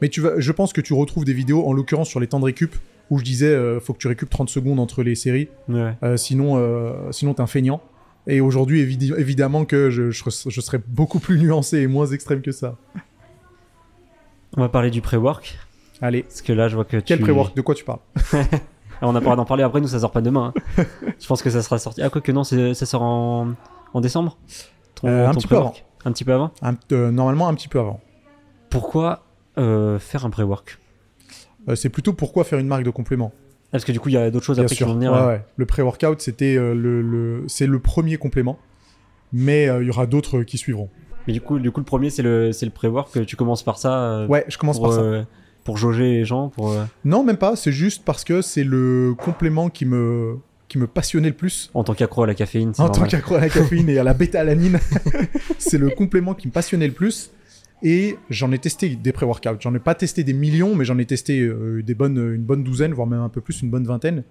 Mais tu vas, je pense que tu retrouves des vidéos, en l'occurrence sur les temps de récup, où je disais, euh, faut que tu récupes 30 secondes entre les séries. Ouais. Euh, sinon, euh, sinon t'es un feignant. Et aujourd'hui, évi- évidemment que je, je, je serais beaucoup plus nuancé et moins extrême que ça. On va parler du pré-work. Allez, Parce que là, je vois que quel tu. pré-work? De quoi tu parles? On a pas d'en parler après, nous ça sort pas demain. hein. je pense que ça sera sorti. Ah, quoi que non, ça sort en, en décembre? Ton- Euh, un ton petit peu pré-work? Un petit peu avant? Un- Normalement, un petit peu avant. Pourquoi euh, faire un pré-work? Euh, c'est plutôt pourquoi faire une marque de complément. Parce que du coup, il y a d'autres choses Bien après sûr. qui vont venir. Ouais, ouais. Le pré-workout, c'était le, le- c'est le premier complément. Mais il y aura d'autres qui suivront. Mais du coup, du coup le premier, c'est le, c'est le pré-work. Tu commences par ça. euh, Ouais, je commence pour, par ça. euh, pour jauger les gens. Pour, euh, Non, même pas. C'est juste parce que c'est le complément qui me, qui me passionnait le plus. en tant qu'accro à la caféine. En tant qu'accro à la caféine et à la bêta-alanine, c'est le complément qui me passionnait le plus. Et j'en ai testé des pré-workouts. J'en ai pas testé des millions, mais j'en ai testé euh, des bonnes, une bonne douzaine, voire même un peu plus, une bonne vingtaine.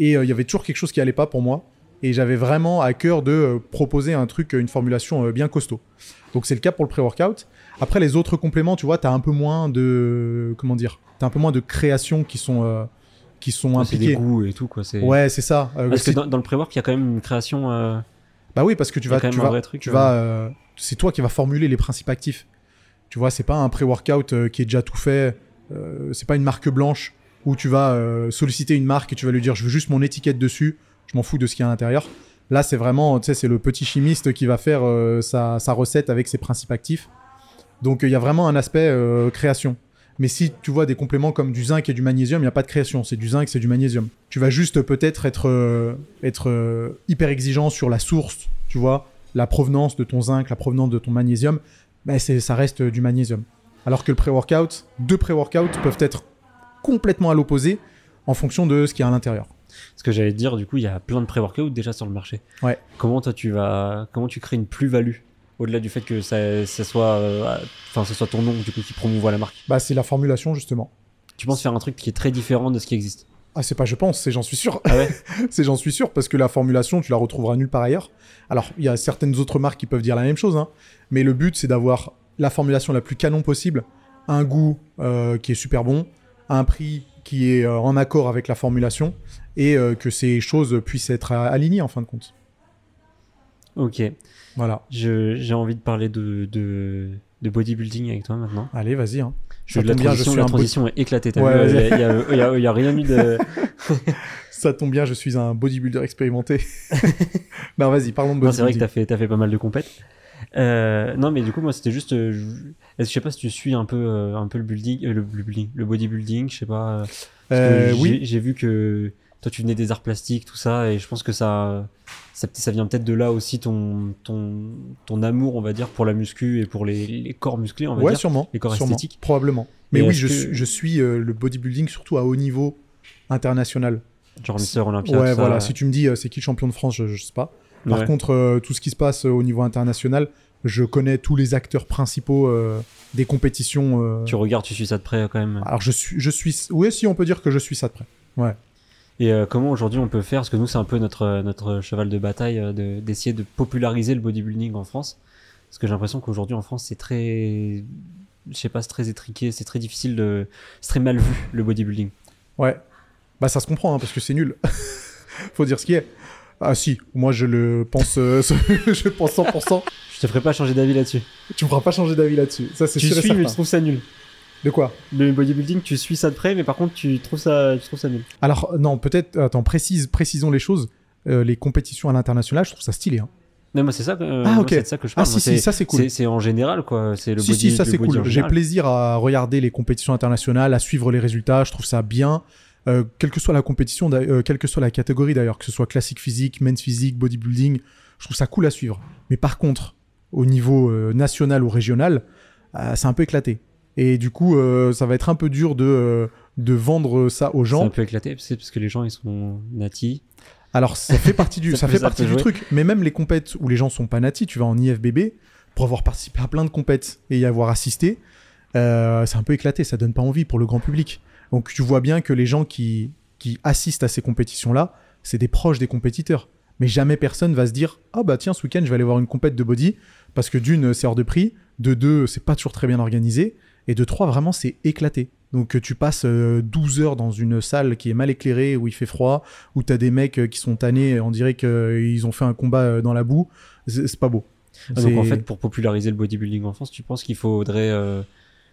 Et euh, il y avait toujours quelque chose qui allait pas pour moi. Et j'avais vraiment à cœur de euh, proposer un truc, une formulation euh, bien costaud. Donc c'est le cas pour le pré-workout. Après les autres compléments, tu vois, t'as un peu moins de, comment dire, t'as un peu moins de créations qui sont, euh, qui sont Ouais, c'est des impliquées. goûts et tout. Quoi. c'est- Ouais, c'est ça. Euh, Parce que dans, dans le pré-work, il y a quand même une création. euh, Bah oui, parce que tu vas, tu vas, vrai truc, tu vas, c'est toi qui vas formuler les principes actifs. Tu vois, c'est pas un pré-workout euh, qui est déjà tout fait. euh, c'est pas une marque blanche où tu vas euh, solliciter une marque et tu vas lui dire je veux juste mon étiquette dessus. Je m'en fous de ce qu'il y a à l'intérieur. Là, c'est vraiment, tu sais, c'est le petit chimiste qui va faire euh, sa, recette avec ses principes actifs. Donc, euh, il y a vraiment un aspect euh, création. Mais si tu vois des compléments comme du zinc et du magnésium, il n'y a pas de création. C'est du zinc, c'est du magnésium. Tu vas juste peut-être être, hyper exigeant sur la source, tu vois, la provenance de ton zinc, la provenance de ton magnésium. C'est, ça reste du magnésium. Alors que le pré-workout, deux pré-workouts peuvent être complètement à l'opposé en fonction de ce qu'il y a à l'intérieur. Ce que j'allais te dire, du coup, il y a plein de pré-workouts déjà sur le marché. Ouais. Comment toi tu vas, comment tu crées une plus-value au-delà du fait que ça, ça soit, euh, enfin, ce soit ton nom du coup qui promouvoit la marque? Bah, c'est la formulation, justement. Tu penses faire un truc qui est très différent de ce qui existe? Ah, c'est pas je pense, c'est j'en suis sûr. Ah ouais? C'est j'en suis sûr parce que la formulation, tu la retrouveras nulle part ailleurs. Alors, il y a certaines autres marques qui peuvent dire la même chose, hein, mais le but, c'est d'avoir la formulation la plus canon possible, un goût euh, qui est super bon, un prix qui est euh, en accord avec la formulation et euh, que ces choses puissent être alignées en fin de compte. Ok. Voilà. J'ai envie de parler de, de, de bodybuilding avec toi maintenant. Allez, vas-y. Hein. Je, la bien, je transition, suis la transition est éclatée. Ouais. Il y, a- y y rien eu de. Ça tombe bien, je suis un bodybuilder expérimenté. non, vas-y, parlons de Non, c'est vrai que bodybuilding. t'as fait, t'as fait pas mal de compètes. Euh, non, mais du coup, moi, c'était juste. euh, je... je sais pas si tu suis un peu, euh, un peu le building, le, le building, le bodybuilding, je sais pas. j'ai- oui, J'ai vu que toi, tu venais des arts plastiques, tout ça, et je pense que ça, ça, ça vient peut-être de là aussi ton, ton, ton amour, on va dire, pour la muscu et pour les, les corps musclés, on va ouais, dire. sûrement. les corps sûrement, esthétiques. Probablement. Mais Et oui, je, que- suis, je suis euh, le bodybuilding surtout à haut niveau international. Genre Mister Olympia. ouais, tout ça, voilà. Si tu me dis euh, c'est qui le champion de France, je, je sais pas. Par ouais. contre, euh, tout ce qui se passe au niveau international, je connais tous les acteurs principaux euh, des compétitions. euh. Tu regardes, tu suis ça de près quand même. Alors je suis, je suis, oui, si on peut dire que je suis ça de près. Ouais. Et euh, comment aujourd'hui on peut faire? Parce que nous, c'est un peu notre, euh, notre cheval de bataille euh, de- d'essayer de, populariser le bodybuilding en France. Parce que j'ai l'impression qu'aujourd'hui en France, c'est très. Je sais pas, c'est très étriqué, c'est très difficile de. C'est très mal vu le bodybuilding. Ouais. Bah ça se comprend hein, parce que c'est nul. Faut dire ce qui est. Ah si, moi je le pense, euh, je pense 100%. Je te ferai pas changer d'avis là-dessus. Tu me feras pas changer d'avis là-dessus. Ça c'est sûr et suis, mais tu certain. trouves ça nul. De quoi Le bodybuilding, tu suis ça de près, mais par contre, tu trouves ça, tu trouves ça nul. Alors non, peut-être. Attends, précise, précisons les choses. euh, les compétitions à l'international, je trouve ça stylé. hein. Non, moi, c'est ça, que- euh, Ah, moi, ok. c'est de ça que je Ah parle. si, Moi, si, c'est- ça c'est cool. c'est- en général, quoi. C'est le Si, body, si, ça c'est cool. J'ai plaisir à regarder les compétitions internationales, à suivre les résultats. Je trouve ça bien. Euh, quelle que soit la compétition, euh, quelle que soit la catégorie d'ailleurs, que ce soit classique physique, men's physique, bodybuilding, je trouve ça cool à suivre. Mais par contre, au niveau euh, national ou régional, euh, c'est un peu éclaté. Et du coup, euh, ça va être un peu dur de, euh, de vendre ça aux gens. un peu éclaté, parce que parce que les gens, ils sont natis. Alors ça fait partie du, Ça ça peut- fait ça partie peut du jouer. truc. Mais même les compètes où les gens sont pas natis, tu vas en IFBB pour avoir participé à plein de compètes et y avoir assisté, euh, c'est un peu éclaté. Ça donne pas envie pour le grand public. Donc tu vois bien que les gens qui qui assistent à ces compétitions-là, c'est des proches des compétiteurs. Mais jamais personne va se dire ah bah tiens ce week-end je vais aller voir une compète de body parce que d'une c'est hors de prix, de deux c'est pas toujours très bien organisé et de trois vraiment c'est éclaté. Donc euh, tu passes euh, 12 heures dans une salle qui est mal éclairée où il fait froid, où t'as des mecs euh, qui sont tannés, on dirait qu'ils ont fait un combat euh, dans la boue, c'est pas beau. Ah, donc en fait, pour populariser le bodybuilding en France, tu penses qu'il faudrait euh,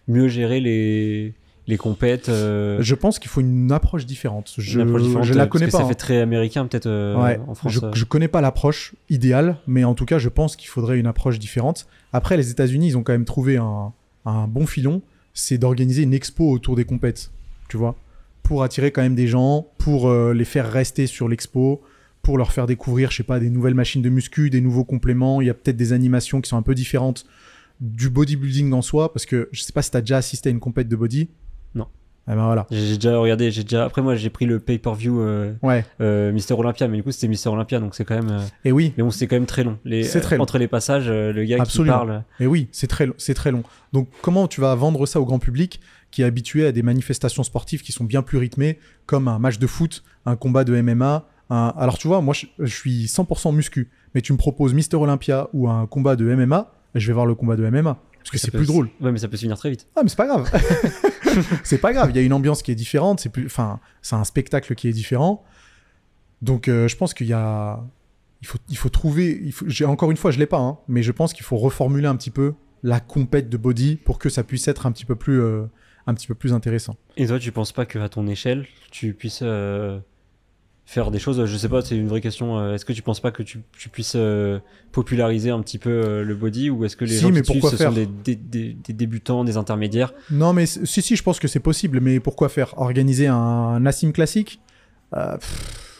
mieux gérer les, les compètes euh, je pense qu'il faut une approche différente. Je, approche différente, je euh, la parce connais que pas. Ça hein. fait très américain, peut-être, euh, Ouais, en France. je, euh. je connais pas l'approche idéale, mais en tout cas, je pense qu'il faudrait une approche différente. Après, les États-Unis, ils ont quand même trouvé un, un bon filon, c'est d'organiser une expo autour des compètes, tu vois, pour attirer quand même des gens, pour euh, les faire rester sur l'expo, pour leur faire découvrir, je sais pas, des nouvelles machines de muscu, des nouveaux compléments. Il y a peut-être des animations qui sont un peu différentes du bodybuilding en soi, parce que je sais pas si t'as déjà assisté à une compète de body. Non. Eh ben voilà. J'ai déjà regardé, j'ai déjà. Après, moi, j'ai pris le pay-per-view euh, Ouais. euh, Mister Olympia, mais du coup, c'était Mister Olympia, donc c'est quand même. euh, Et oui, Mais bon, c'est quand même très long. Les, C'est très long. Entre les passages, le gars Absolument. qui parle. Et oui, c'est très, c'est très long. Donc, comment tu vas vendre ça au grand public qui est habitué à des manifestations sportives qui sont bien plus rythmées, comme un match de foot, un combat de MMA un- Alors, tu vois, moi, je, je suis 100% muscu, mais tu me proposes Mister Olympia ou un combat de MMA, je vais voir le combat de MMA. Parce que c'est plus drôle. Ouais, mais ça peut se finir très vite. Ah, mais c'est pas grave. c'est pas grave. Il y a une ambiance qui est différente. C'est plus, enfin, c'est un spectacle qui est différent. Donc, euh, je pense qu'il y a, il faut, trouver. Encore une fois, je l'ai pas, hein, mais je pense qu'il faut reformuler un petit peu la compète de body pour que ça puisse être un petit peu plus, euh, un petit peu plus intéressant. Et toi, tu penses pas qu'à ton échelle, tu puisses euh, faire des choses Je sais pas, c'est une vraie question. euh, Est-ce que tu penses pas que tu, tu puisses euh, populariser un petit peu euh, le body ou est-ce que les Si, gens mais qui suivent, ce sont des, des- des- des débutants, des intermédiaires? Non, mais si, si, je pense que c'est possible. Mais pourquoi faire? Organiser un Nassim classique? Euh,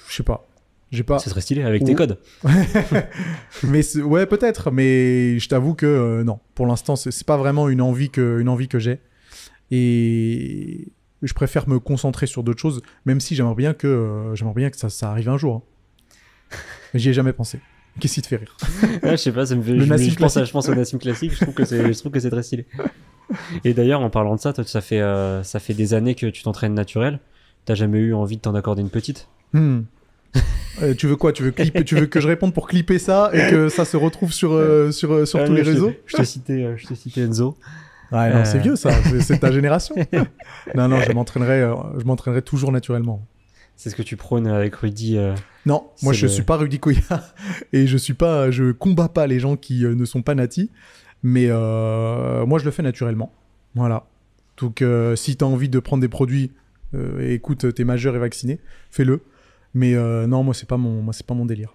Je sais pas. J'ai pas. Ça serait stylé avec tes codes. mais ouais, peut-être. Mais je t'avoue que non. Pour l'instant, c'est c'est pas vraiment une envie que, une envie que j'ai. Et je préfère me concentrer sur d'autres choses, même si j'aimerais bien que, euh, j'aimerais bien que ça, ça arrive un jour. hein. Mais J'y ai jamais pensé. Qu'est-ce qui te fait rire? Ouais, je sais pas, ça me fait. Le je, Nassim je pense, à- classique. je pense au Nassim classique. Je trouve que c'est, je trouve que c'est très stylé. Et d'ailleurs, en parlant de ça, toi, ça fait, euh, ça fait des années que tu t'entraînes naturel. T'as jamais eu envie de t'en accorder une petite? Hmm. Euh, tu veux quoi? Tu veux, clipper, tu veux que je réponde pour clipper ça et que ça se retrouve sur, euh, sur, sur Ah tous non, les réseaux? Je te citais, euh, je te citais Enzo. Ouais, non, Euh. c'est vieux ça, c'est- c'est ta génération. non, non, je m'entraînerai, euh, je m'entraînerai toujours naturellement. C'est ce que tu prônes avec Rudy. euh, Non, moi C'est je le- suis pas Rudy Koya et je suis pas, je combats pas les gens qui ne sont pas natis, mais euh, moi je le fais naturellement. Voilà. Donc euh, si t'as envie de prendre des produits, écoute, t'es majeur et vacciné, fais-le. Mais non, moi c'est pas mon, moi c'est pas mon délire.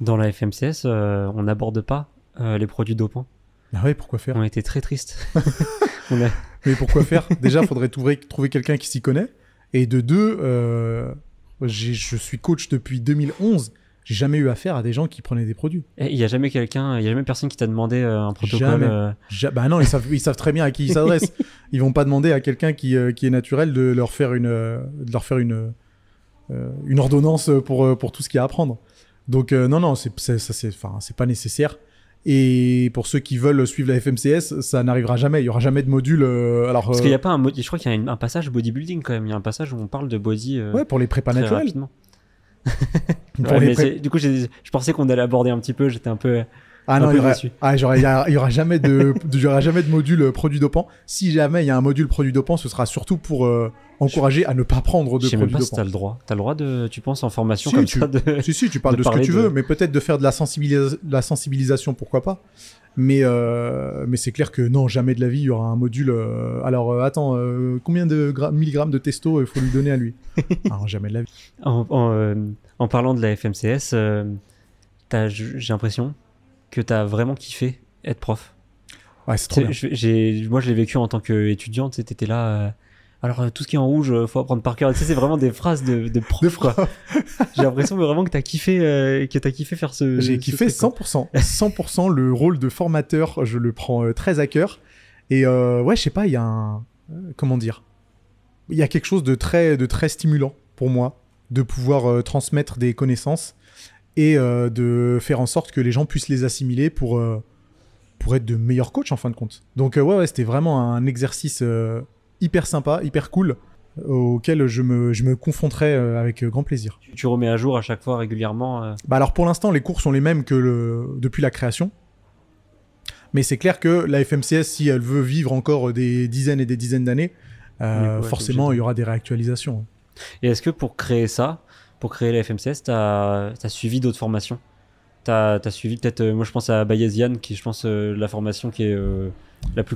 Dans la FMCS, on n'aborde pas les produits dopants. Ah ouais, pourquoi faire? On a été très tristes. a... Mais pourquoi faire? Déjà, faudrait trouver, trouver quelqu'un qui s'y connaît. Et de deux, euh, je suis coach depuis 2011. J'ai jamais eu affaire à des gens qui prenaient des produits. Eh, Il y a jamais quelqu'un, il y a jamais personne qui t'a demandé euh, un protocole. Jamais. euh, Ja- bah non, ils savent, ils savent très bien à qui ils s'adressent. ils vont pas demander à quelqu'un qui, euh, qui est naturel de leur faire une, de leur faire une, une ordonnance pour, pour tout ce qu'il y a à prendre. Donc euh, non, non, c'est, c'est pas nécessaire. Et pour ceux qui veulent suivre la FMCS, ça n'arrivera jamais. Il y aura jamais de module. euh, alors, Parce euh, qu'il y a pas un mode, je crois qu'il y a une- un passage bodybuilding quand même. Il y a un passage où on parle de body euh, ouais, pour les prépas naturels. rapidement. Pour Ouais, les pré- du coup, je pensais qu'on allait aborder un petit peu. J'étais un peu, Ah non, peu il y aura, déçu. ah, genre, il y a- il y aura jamais de, il y aura jamais de module euh, produit dopant. Si jamais il y a un module produit dopant, ce sera surtout pour euh, encourager à ne pas prendre Je de sais même produits pas si t'as dopants. le droit. T'as le droit de, tu penses, en formation Si, comme tu- ça de... Si, si, tu parles de de, ce que tu de- veux, mais peut-être de faire de la, sensibilis- la sensibilisation, pourquoi pas. Mais, euh, mais c'est clair que non, jamais de la vie, il y aura un module. euh, alors, euh, attends, euh, combien de gra- milligrammes de testo il faut lui donner à lui? Non, jamais de la vie. En, en, euh, en parlant de la FMCS, euh, j'ai l'impression que t'as vraiment kiffé être prof. Ouais, c'est trop Tu bien. je- moi, je l'ai vécu en tant qu'étudiant. Tu sais, t'étais là. euh, alors, tout ce qui est en rouge, euh, faut apprendre par cœur. Tu sais, c'est vraiment des phrases de, de prof, De quoi. J'ai l'impression vraiment que t'as kiffé, euh, que t'as kiffé faire ce. J'ai kiffé truc, quoi. 100%. 100% le rôle de formateur, je le prends euh, très à cœur. Et ouais, je sais pas, il y a un. comment dire Il y a quelque chose de très, de très stimulant pour moi de pouvoir transmettre des connaissances et euh, de faire en sorte que les gens puissent les assimiler pour, euh, pour être de meilleurs coachs en fin de compte. Donc, euh, ouais, ouais, c'était vraiment un exercice hyper sympa, hyper cool, auquel je me, je me confronterai avec grand plaisir. Tu, tu remets à jour à chaque fois régulièrement. Bah alors pour l'instant, les cours sont les mêmes que le... depuis la création. Mais c'est clair que la FMCS, si elle veut vivre encore des dizaines et des dizaines d'années, ouais, forcément, il y aura des réactualisations. Et est-ce que pour créer ça, pour créer la FMCS, t'as as suivi d'autres formations T'as as suivi peut-être, euh, moi je pense à Bayesian, qui est, je pense euh, la formation qui est euh, la plus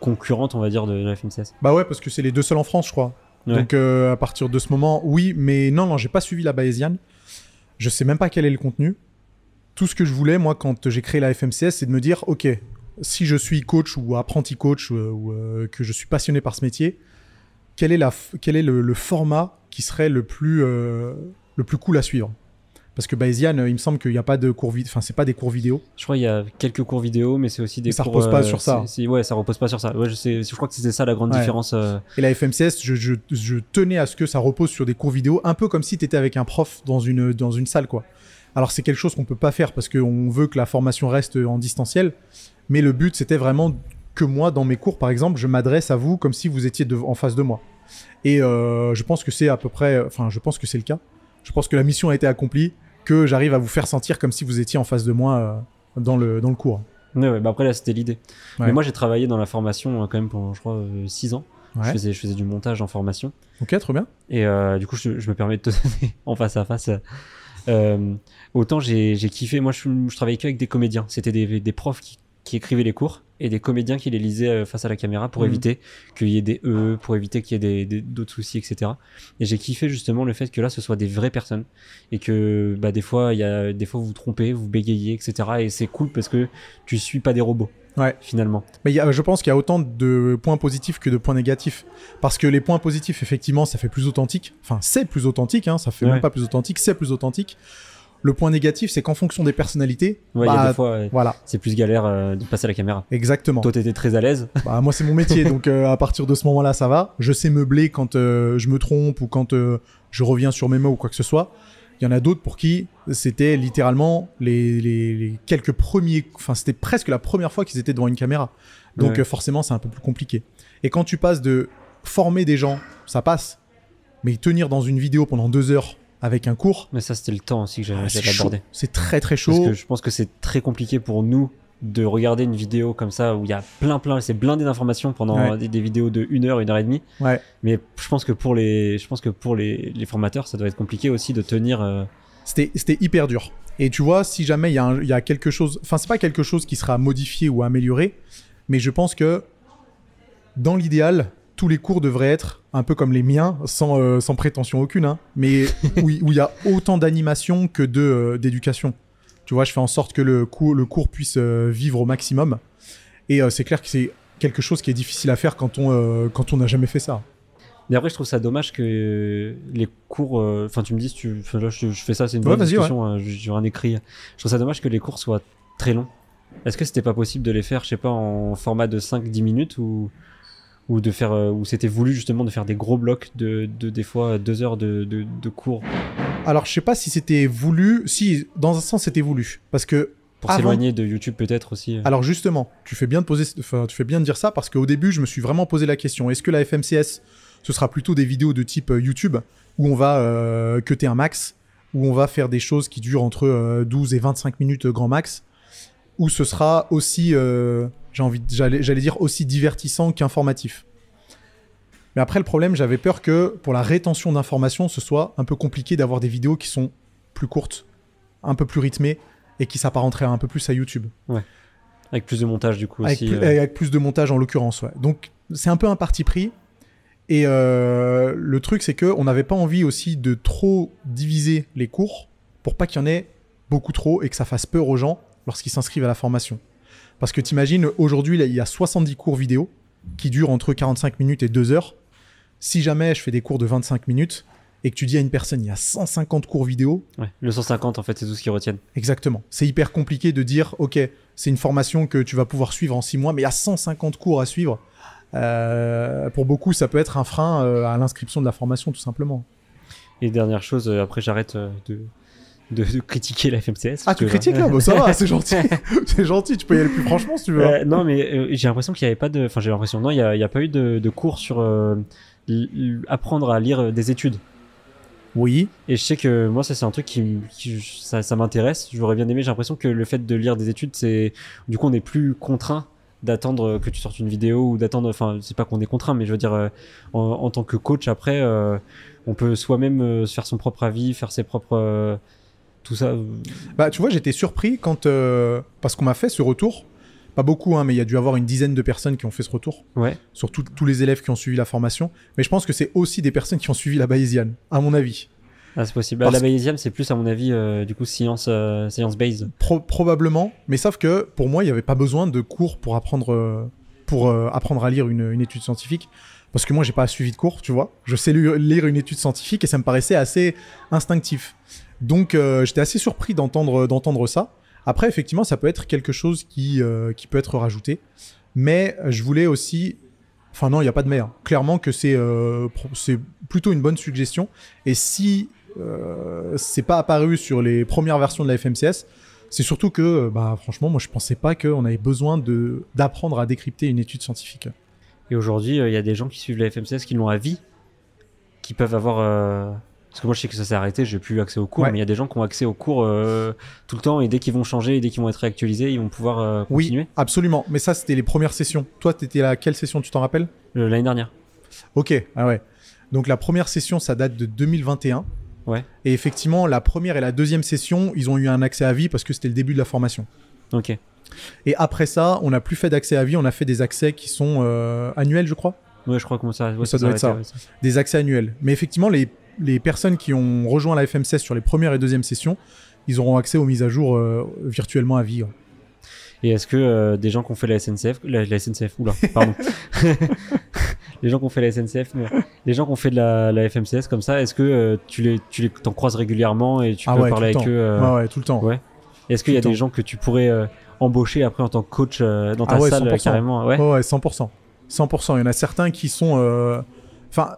concurrente, on va dire, de la FMCS. Bah ouais, parce que c'est les deux seuls en France, je crois. Ouais. Donc à partir de ce moment, oui, mais non, non, j'ai pas suivi la Bayesian. Je sais même pas quel est le contenu. Tout ce que je voulais, moi, quand j'ai créé la FMCS, c'est de me dire, ok, si je suis coach ou apprenti coach ou que je suis passionné par ce métier, quel est, la, f- quel est le, le format qui serait le plus, le plus cool à suivre Parce que Bayesian, euh, il me semble qu'il n'y a pas de cours vidéo, enfin, c'est pas des cours vidéo. Je crois qu'il y a quelques cours vidéo, mais c'est aussi des Mais ça cours. repose pas sur ça. c'est- c'est- ouais, ça repose pas sur ça. Ouais, je, sais, je crois que c'était ça la grande Ouais. différence. euh, Et la FMCS, je, je- je tenais à ce que ça repose sur des cours vidéo, un peu comme si tu étais avec un prof dans une, dans une salle, quoi. Alors c'est quelque chose qu'on peut pas faire parce qu'on veut que la formation reste en distanciel, mais le but c'était vraiment que moi, dans mes cours par exemple, je m'adresse à vous comme si vous étiez de- en face de moi. Et euh, je pense que c'est à peu près, enfin je pense que c'est le cas. Je pense que la mission a été accomplie, que j'arrive à vous faire sentir comme si vous étiez en face de moi euh, dans, le, dans le cours. Ouais, ouais, bah après là c'était l'idée. Ouais. Mais moi j'ai travaillé dans la formation euh, quand même pendant je crois 6 ans. Je, faisais, je faisais du montage en formation. Ok, trop bien. Et euh, du coup, je, je me permets de te donner en face à face. Euh, autant j'ai j'ai kiffé. Moi, je, je travaillais qu'avec des comédiens. C'était des, des profs qui, qui écrivaient les cours et des comédiens qui les lisaient euh, face à la caméra pour Mhm. éviter qu'il y ait des E, pour éviter qu'il y ait d'autres soucis, etc. Et j'ai kiffé justement le fait que là, ce soit des vraies personnes et que bah, des fois, il y a des fois vous vous trompez, vous bégayez, etc. Et c'est cool parce que tu suis pas des robots. Ouais. Finalement. Mais y a- je pense qu'il y a autant de points positifs que de points négatifs. Parce que les points positifs, effectivement, ça fait plus authentique. Enfin, c'est plus authentique, hein, ça fait Ouais. même pas plus authentique, c'est plus authentique. Le point négatif, c'est qu'en fonction des personnalités, Ouais, il y a bah, des fois, voilà, c'est plus galère euh, de passer à la caméra. exactement. Toi, t'étais très à l'aise. Bah, moi, c'est mon métier, donc euh, à partir de ce moment-là, ça va. Je sais meubler quand euh, je me trompe ou quand je reviens sur mes mots ou quoi que ce soit. Il y en a d'autres pour qui c'était littéralement les, les- les quelques premiers, enfin c'était presque la première fois qu'ils étaient devant une caméra. Donc Ouais. forcément c'est un peu plus compliqué. Et quand tu passes de former des gens, ça passe, mais tenir dans une vidéo pendant deux heures avec un cours, Mais ça, c'était le temps aussi que j'avais ah, abordé. C'est très très Parce chaud. que je pense que c'est très compliqué pour nous de regarder une vidéo comme ça où il y a plein, plein, c'est blindé d'informations pendant Ouais. des, des vidéos de 1 heure, une heure et demie. Ouais. Mais je pense que pour les, je pense que pour les, les formateurs, ça doit être compliqué aussi de tenir. euh, C'était c'était hyper dur. Et tu vois, si jamais il y, a un- il y a quelque chose, enfin c'est pas quelque chose qui sera modifié ou amélioré, mais je pense que dans l'idéal, tous les cours devraient être un peu comme les miens, sans, euh, sans prétention aucune, hein, mais où il où il y a autant d'animation que de euh, d'éducation. Tu vois, je fais en sorte que le cours, le cours puisse euh, vivre au maximum. Et euh, c'est clair que c'est quelque chose qui est difficile à faire quand on euh, quand on n'a jamais fait ça. Mais après, je trouve ça dommage que les cours. euh, Enfin, tu me dis, si tu, là, je, je fais ça, c'est une bonne discussion. hein, J'ai un écrit. Je trouve ça dommage que les cours soient très longs. Est-ce que c'était pas possible de les faire, je sais pas, en format de 5-10 minutes ou ou de faire euh, ou c'était voulu justement de faire des gros blocs de, de des fois deux heures de, de, de cours Alors je sais pas si c'était voulu, si dans un sens c'était voulu, parce que pour Avant- s'éloigner de YouTube peut-être aussi. euh. Alors justement, tu fais bien de poser, enfin, tu fais bien de dire ça parce qu'au début, je me suis vraiment posé la question est-ce que la FMCS, ce sera plutôt des vidéos de type euh, YouTube où on va euh, cutter un max, où on va faire des choses qui durent entre euh, 12 et 25 minutes euh, grand max, où ce sera aussi, euh, j'ai envie, j'allais j'allais dire aussi divertissant qu'informatif. Mais après, le problème, j'avais peur que pour la rétention d'informations, ce soit un peu compliqué d'avoir des vidéos qui sont plus courtes, un peu plus rythmées et qui s'apparenteraient un peu plus à YouTube. Avec plus de montage du coup Avec, aussi. plus, euh. avec plus de montage en l'occurrence, ouais. Donc c'est un peu un parti pris. Et euh, le truc, c'est que on n'avait pas envie aussi de trop diviser les cours pour pas qu'il y en ait beaucoup trop et que ça fasse peur aux gens lorsqu'ils s'inscrivent à la formation. Parce que t'imagines, aujourd'hui, il y a 70 cours vidéo qui durent entre 45 minutes et 2 heures. Si jamais je fais des cours de 25 minutes et que tu dis à une personne, il y a 150 cours vidéo, Ouais. Le 150 en fait c'est tout ce qu'ils retiennent. Exactement. C'est hyper compliqué de dire, ok, c'est une formation que tu vas pouvoir suivre en 6 mois, mais il y a 150 cours à suivre. Euh, pour beaucoup, ça peut être un frein euh, à l'inscription de la formation, tout simplement. Et dernière chose, euh, après j'arrête de, de, de critiquer la FMCS. Ah, tu que- critiques là Bon, Ça va, c'est gentil. c'est gentil, tu peux y aller plus franchement si tu veux. Euh, non, mais euh, j'ai l'impression qu'il n'y avait pas de. Enfin, j'ai l'impression. Non, il n'y a, y a pas eu de, de cours sur euh, apprendre à lire des études. Oui. Et je sais que moi, ça, c'est un truc qui, ça, ça m'intéresse. J'aurais bien aimé. J'ai l'impression que le fait de lire des études, c'est. Du coup, on n'est plus contraint d'attendre que tu sortes une vidéo ou d'attendre. Enfin, c'est pas qu'on est contraint, mais je veux dire, en, en tant que coach, après, on peut soi-même se faire son propre avis, faire ses propres. Tout ça. Bah, tu vois, j'étais surpris quand. euh, parce qu'on m'a fait ce retour. Pas beaucoup, hein, mais il y a dû avoir une dizaine de personnes qui ont fait ce retour. Ouais. Sur tout- tous les élèves qui ont suivi la formation. Mais je pense que c'est aussi des personnes qui ont suivi la bayésienne, à mon avis. Ah, c'est possible. Parce- La Bayesian, c'est plus, à mon avis, euh, du coup, science, euh, science based. Pro- probablement, mais sauf que pour moi, il n'y avait pas besoin de cours pour apprendre, euh, pour, euh, apprendre à lire une, une étude scientifique. Parce que moi, j'ai pas suivi de cours, tu vois. Je sais lu- lire une étude scientifique et ça me paraissait assez instinctif. Donc, euh, j'étais assez surpris d'entendre, ça. Après, effectivement, ça peut être quelque chose qui, euh, qui peut être rajouté. Mais je voulais aussi. Enfin, non, il n'y a pas de hein. Clairement que c'est, euh, plutôt une bonne suggestion. Et si c'est pas apparu sur les premières versions de la FMCS, c'est surtout que, bah, franchement, moi, je pensais pas qu'on avait besoin d'apprendre à décrypter une étude scientifique. Et aujourd'hui, il y a des gens qui suivent la FMCS qui l'ont à vie, qui peuvent avoir. Parce que moi, je sais que ça s'est arrêté, j'ai plus accès aux cours, Ouais. mais il y a des gens qui ont accès aux cours euh, tout le temps, et dès qu'ils vont changer, et dès qu'ils vont être réactualisés, ils vont pouvoir euh, Oui, continuer. absolument. Mais ça, c'était les premières sessions. Toi, t'étais à quelle session, tu t'en rappelles? L'année dernière. Ok, ah ouais. Donc la première session, ça date de 2021. Ouais. Et effectivement, la première et la deuxième session, ils ont eu un accès à vie parce que c'était le début de la formation. Ok. Et après ça, on n'a plus fait d'accès à vie, on a fait des accès qui sont euh, annuels, je crois. Ouais, je crois que ça, ouais, Ça doit être ça. Des accès annuels. Mais effectivement, les, les personnes qui ont rejoint la FMCS sur les premières et deuxièmes sessions, ils auront accès aux mises à jour euh, virtuellement à vie. ouais. Et est-ce que euh, des gens qui ont fait la SNCF, la, la SNCF, oula, pardon. les gens qui ont fait la SNCF, mais les gens qui ont fait de la, la FMCS comme ça, est-ce que euh, tu les, tu les, t'en croises régulièrement et tu Ah peux ouais, parler avec eux Ouais, tout le temps. ouais. Est-ce qu'il y a des gens que tu pourrais embaucher après en tant que coach dans ta Ah ouais, salle euh, 100%. carrément Ouais? Ouais, ouais, 100%. 100%. Il y en a certains qui sont. Enfin.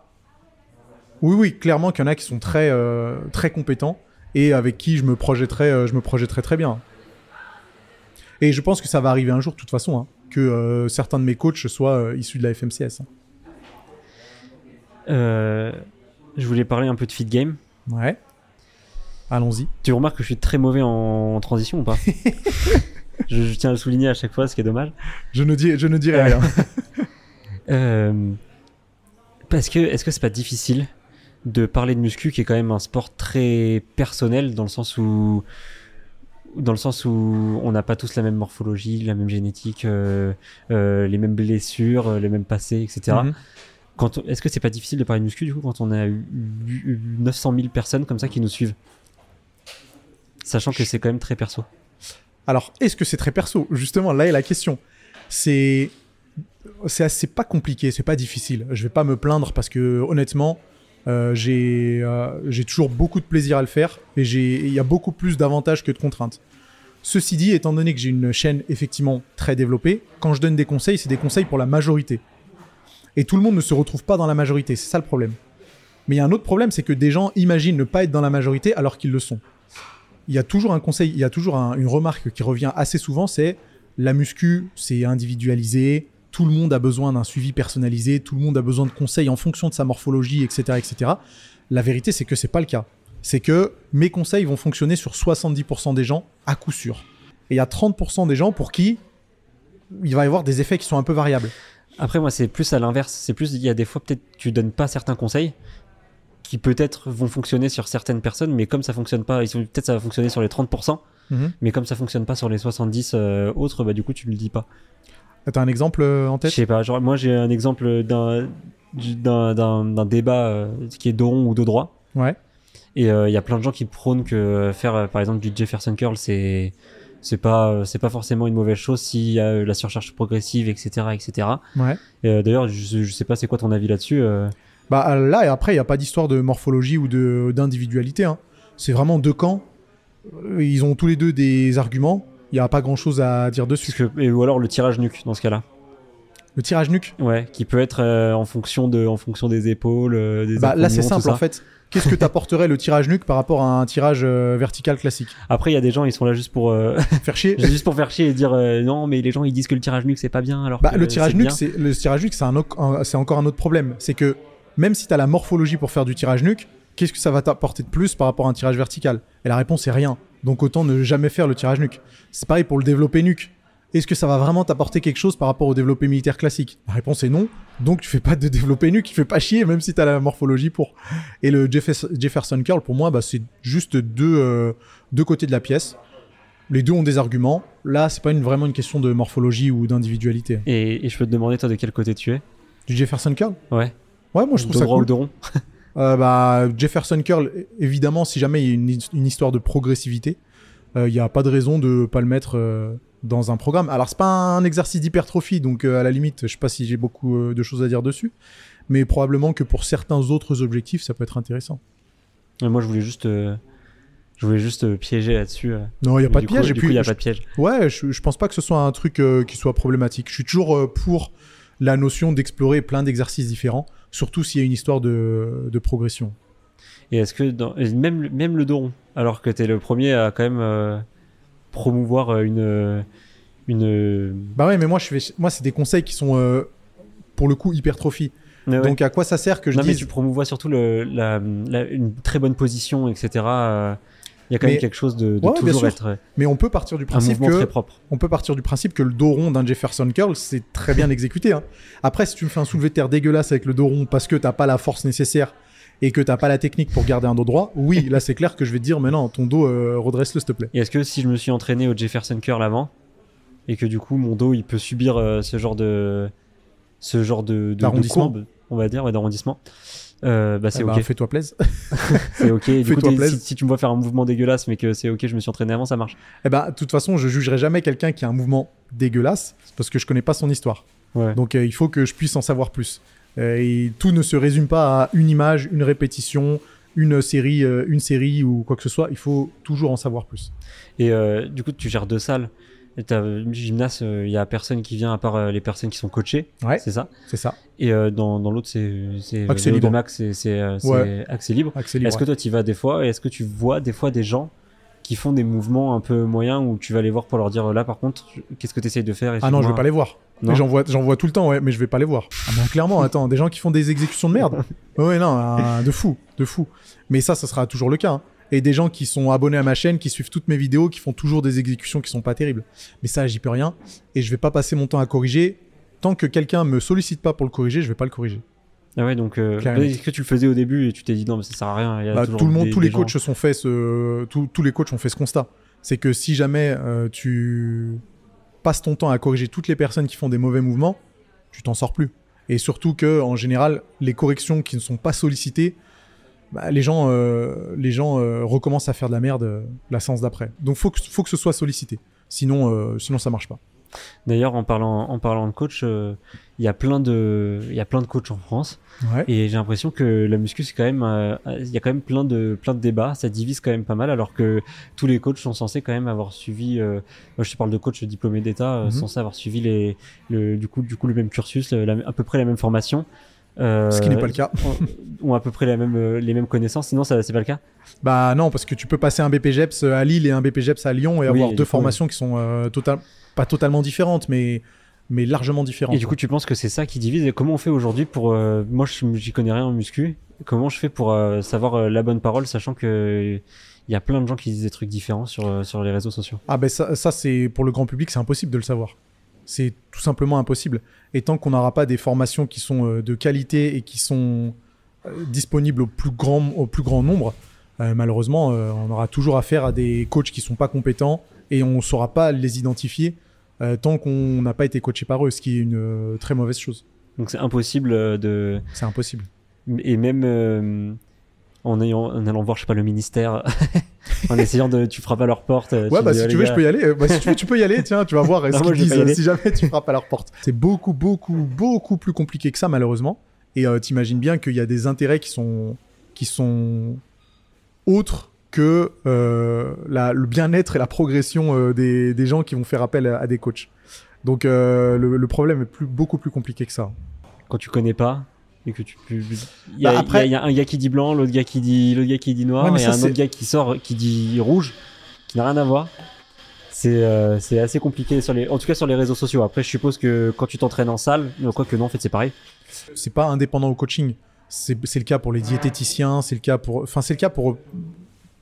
Oui, oui, clairement qu'il y en a qui sont très, euh, très compétents et avec qui je me projetterais, euh, je me très bien. Et je pense que ça va arriver un jour, de toute façon, hein, que euh, certains de mes coachs soient euh, issus de la FMCS. hein. Euh, je voulais parler un peu de feed game. Ouais. Allons-y. Tu remarques que je suis très mauvais en, en transition ou pas? Je, je tiens à le souligner à chaque fois, ce qui est dommage. Je ne, dis, je ne dirai rien. Parce que est-ce que c'est pas difficile de parler de muscu qui est quand même un sport très personnel dans le sens où dans le sens où on n'a pas tous la même morphologie, la même génétique, euh, euh, les mêmes blessures, euh, les mêmes passés, etc. Mhm. Quand on- Est-ce que c'est pas difficile de parler de muscu du coup quand on a eu, eu 900 000 personnes comme ça qui nous suivent? Sachant que c'est quand même très perso. Alors, est-ce que c'est très perso? Justement, là est la question. C'est c'est assez pas compliqué, c'est pas difficile. Je vais pas me plaindre parce que honnêtement, euh, j'ai euh, j'ai toujours beaucoup de plaisir à le faire et il y a beaucoup plus d'avantages que de contraintes. Ceci dit, étant donné que j'ai une chaîne effectivement très développée, quand je donne des conseils, c'est des conseils pour la majorité. Et tout le monde ne se retrouve pas dans la majorité, c'est ça le problème. Mais il y a un autre problème, c'est que des gens imaginent ne pas être dans la majorité alors qu'ils le sont il y a toujours un conseil, il y a toujours un- une remarque qui revient assez souvent, c'est la muscu, c'est individualisé, tout le monde a besoin d'un suivi personnalisé, tout le monde a besoin de conseils en fonction de sa morphologie, etc., etc. La vérité, c'est que c'est pas le cas. C'est que mes conseils vont fonctionner sur 70% des gens à coup sûr. Et il y a 30% des gens pour qui il va y avoir des effets qui sont un peu variables. Après, moi, c'est plus à l'inverse. C'est plus, il y a des fois, peut-être, tu donnes pas certains conseils qui peut-être vont fonctionner sur certaines personnes, mais comme ça fonctionne pas, peut-être ça va fonctionner sur les 30%, Mhm. mais comme ça fonctionne pas sur les 70 euh, autres, bah du coup tu le dis pas. T'as un exemple euh, en Je tête sais pas, genre moi j'ai un exemple d'un du- d'un d'un- d'un débat euh, qui est de rond ou de droit, Ouais. et euh, il y a plein de gens qui prônent que faire par exemple du Jefferson curl c'est c'est pas c'est pas forcément une mauvaise chose s'il y a la surcharge progressive etc etc. Ouais. Euh, D'ailleurs je, je sais pas c'est quoi ton avis là-dessus. euh. Bah là et après, il n'y a pas d'histoire de morphologie ou de d'individualité. hein. C'est vraiment deux camps. Ils ont tous les deux des arguments. Il n'y a pas grand chose à dire dessus. Que- et, ou alors le tirage nuque dans ce cas-là. Le tirage nuque, Ouais, qui peut être euh, en fonction de en fonction des épaules, euh, des bah, là c'est simple en fait. Qu'est-ce que t'apporterait le tirage nuque par rapport à un tirage euh, vertical classique? Après, il y a des gens, ils sont là juste pour Faire chier juste pour faire chier et dire non, mais les gens ils disent que le tirage nuque c'est pas bien alors Bah, que le tirage nuque, c'est le tirage nuque, c'est un, autre- un- c'est encore un autre problème. C'est que même si tu as la morphologie pour faire du tirage nuque, qu'est-ce que ça va t'apporter de plus par rapport à un tirage vertical? Et la réponse est rien. Donc autant ne jamais faire le tirage nuque. C'est pareil pour le développé nuque. Est-ce que ça va vraiment t'apporter quelque chose par rapport au développé militaire classique? La réponse est non. Donc tu fais pas de développé nuque, tu fais pas chier même si tu as la morphologie pour. Et le Jeffers- Jefferson curl pour moi, bah, c'est juste deux, euh, deux côtés de la pièce. Les deux ont des arguments. Là, c'est pas une, vraiment une question de morphologie ou d'individualité. Et, et je peux te demander toi de quel côté tu es? Du Jefferson curl? Ouais. Ouais, moi je trouve de ça droit cool. ou de rond Euh, bah, Jefferson curl, évidemment, si jamais il y a une, une histoire de progressivité, il n'y a pas de raison de pas le mettre euh, dans un programme. Alors c'est pas un exercice d'hypertrophie, donc euh, à la limite, je sais pas si j'ai beaucoup euh, de choses à dire dessus, mais probablement que pour certains autres objectifs, ça peut être intéressant. Et Moi, je voulais juste euh, je voulais juste euh, piéger là-dessus. euh. Non, il y a pas de piège. Il y a je- pas de piège. Ouais, je, je pense pas que ce soit un truc euh, qui soit problématique. Je suis toujours euh, pour la notion d'explorer plein d'exercices différents, surtout s'il y a une histoire de, de progression. Et est-ce que dans, même le- même le rond, alors que t'es le premier à quand même euh, promouvoir euh, une euh, une Bah ouais, mais moi, je fais, moi, c'est des conseils qui sont euh, pour le coup hypertrophie. Ouais. Donc à quoi ça sert que je non, mais tu promouvois surtout le, la, la- une très bonne position, etc. euh, Il y a quand Mais- même quelque chose de, de Ouais, bien toujours sûr. être Mais on peut partir du principe que très propre. on peut partir du principe que le dos rond d'un Jefferson curl c'est très bien exécuté. hein. Après, si tu me fais un soulevé de terre dégueulasse avec le dos rond parce que t'as pas la force nécessaire et que t'as pas la technique pour garder un dos droit, oui, là c'est clair que je vais te dire, mais non, ton dos euh, redresse-le s'il te plaît. Et est-ce que si je me suis entraîné au Jefferson curl avant et que du coup mon dos il peut subir euh, ce genre de ce genre de, de, de D'arrondissement. courbe, on va dire, ouais, d'arrondissement, euh, bah c'est Eh ben, ok, Fais-toi plaisir. c'est ok. Du coup, si, si tu me vois faire un mouvement dégueulasse mais que c'est ok, je me suis entraîné avant, ça marche. Eh ben, de toute façon, je jugerai jamais quelqu'un qui a un mouvement dégueulasse parce que je connais pas son histoire. Ouais. Donc euh, il faut que je puisse en savoir plus. Euh, et tout ne se résume pas à une image, une répétition, une série, une série ou quoi que ce soit. Il faut toujours en savoir plus. Et du coup, tu gères deux salles. Une gymnase, il y a personne qui vient à part euh, les personnes qui sont coachées, Ouais. c'est ça. C'est ça. Et euh, dans, dans l'autre, c'est Accès libre. Max, c'est euh, Ouais. accès libre. Accès libre. Est-ce que toi, tu y vas des fois et est-ce que tu vois des fois des gens qui font des mouvements un peu moyens où tu vas les voir pour leur dire là, par contre, qu'est-ce que tu essayes de faire Ah non, je vais pas les voir. J'en vois, j'en vois tout le temps, ouais, mais je vais pas les voir. Ah ben, clairement, attends, des gens qui font des exécutions de merde. Ouais, non, euh, de fou, de fou. Mais ça, ça sera toujours le cas. hein. Et des gens qui sont abonnés à ma chaîne, qui suivent toutes mes vidéos, qui font toujours des exécutions qui sont pas terribles. Mais ça, j'y peux rien. Et je vais pas passer mon temps à corriger. Tant que quelqu'un me sollicite pas pour le corriger, je vais pas le corriger. Ah ouais, donc euh, est-ce que tu le faisais au début et tu t'es dit non, mais ça sert à rien. il y a Bah, tout le monde, des- tous les gens- coachs sont fait ce, tous, tous les coachs ont fait ce constat. C'est que si jamais euh, tu passes ton temps à corriger toutes les personnes qui font des mauvais mouvements, tu t'en sors plus. Et surtout que en général, les corrections qui ne sont pas sollicitées, bah, les gens, euh, les gens euh, recommencent à faire de la merde euh, la séance d'après. Donc faut que, faut que ce soit sollicité. Sinon, euh, sinon ça marche pas. D'ailleurs, en parlant, en parlant de coach, euh, il y a plein de, il y a plein de coachs en France. Ouais. Et j'ai l'impression que la muscu, c'est quand même, euh, il y a quand même plein de, plein de débats. Ça divise quand même pas mal, alors que tous les coachs sont censés quand même avoir suivi. euh, moi, je te parle de coach diplômé d'État, censés avoir suivi les, le, du coup, du coup, le même cursus, la- à peu près la même formation. Euh, Ce qui n'est pas le cas. ont, à peu près la même, euh, les mêmes connaissances. Sinon, ça, c'est pas le cas. Bah non, parce que tu peux passer un BPGEPS à Lille et un BPGEPS à Lyon et Oui, avoir et deux coup, formations qui sont euh, total- pas totalement différentes, mais, mais largement différentes. Et du coup, tu penses que c'est ça qui divise Et comment on fait aujourd'hui pour euh, Moi, j'y connais rien en muscu. Comment je fais pour savoir la bonne parole, sachant que il y a plein de gens qui disent des trucs différents sur, sur les réseaux sociaux? Ah ben ça, ça, c'est pour le grand public, c'est impossible de le savoir. C'est tout simplement impossible. Et tant qu'on n'aura pas des formations qui sont euh, de qualité et qui sont euh, disponibles au plus grand, au plus grand nombre, euh, malheureusement, euh, on aura toujours affaire à des coachs qui sont pas compétents et on ne saura pas les identifier euh, tant qu'on n'a pas été coaché par eux, ce qui est une très mauvaise chose. Donc c'est impossible de. C'est impossible. Et même en, ayant, en allant voir, je sais pas, le ministère, en essayant de. Tu frappes à leur porte. Ouais, bah dis, si tu veux, gars, je peux y aller. Bah, si tu veux, tu peux y aller. Tiens, tu vas voir ce Ah, moi, disent si jamais tu frappes à leur porte. C'est beaucoup, beaucoup, beaucoup plus compliqué que ça, malheureusement. Et euh, t'imagines bien qu'il y a des intérêts qui sont, qui sont autres que euh, la- le bien-être et la progression euh, des, des gens qui vont faire appel à, à des coachs. Donc euh, le, le problème est plus, beaucoup plus compliqué que ça. Quand tu connais pas. Et que tu. Il y, a, Bah, après- il y a- il y a un gars qui dit blanc, l'autre gars qui dit, l'autre gars qui dit noir, Ouais, et ça, un autre gars qui sort, qui dit rouge, qui n'a rien à voir. C'est euh, c'est assez compliqué sur les, en tout cas sur les réseaux sociaux. Après, je suppose que quand tu t'entraînes en salle, euh, quoi que non, en fait, c'est pareil. c'est pas indépendant au coaching. C'est le cas pour les diététiciens, c'est le cas pour, enfin c'est le cas pour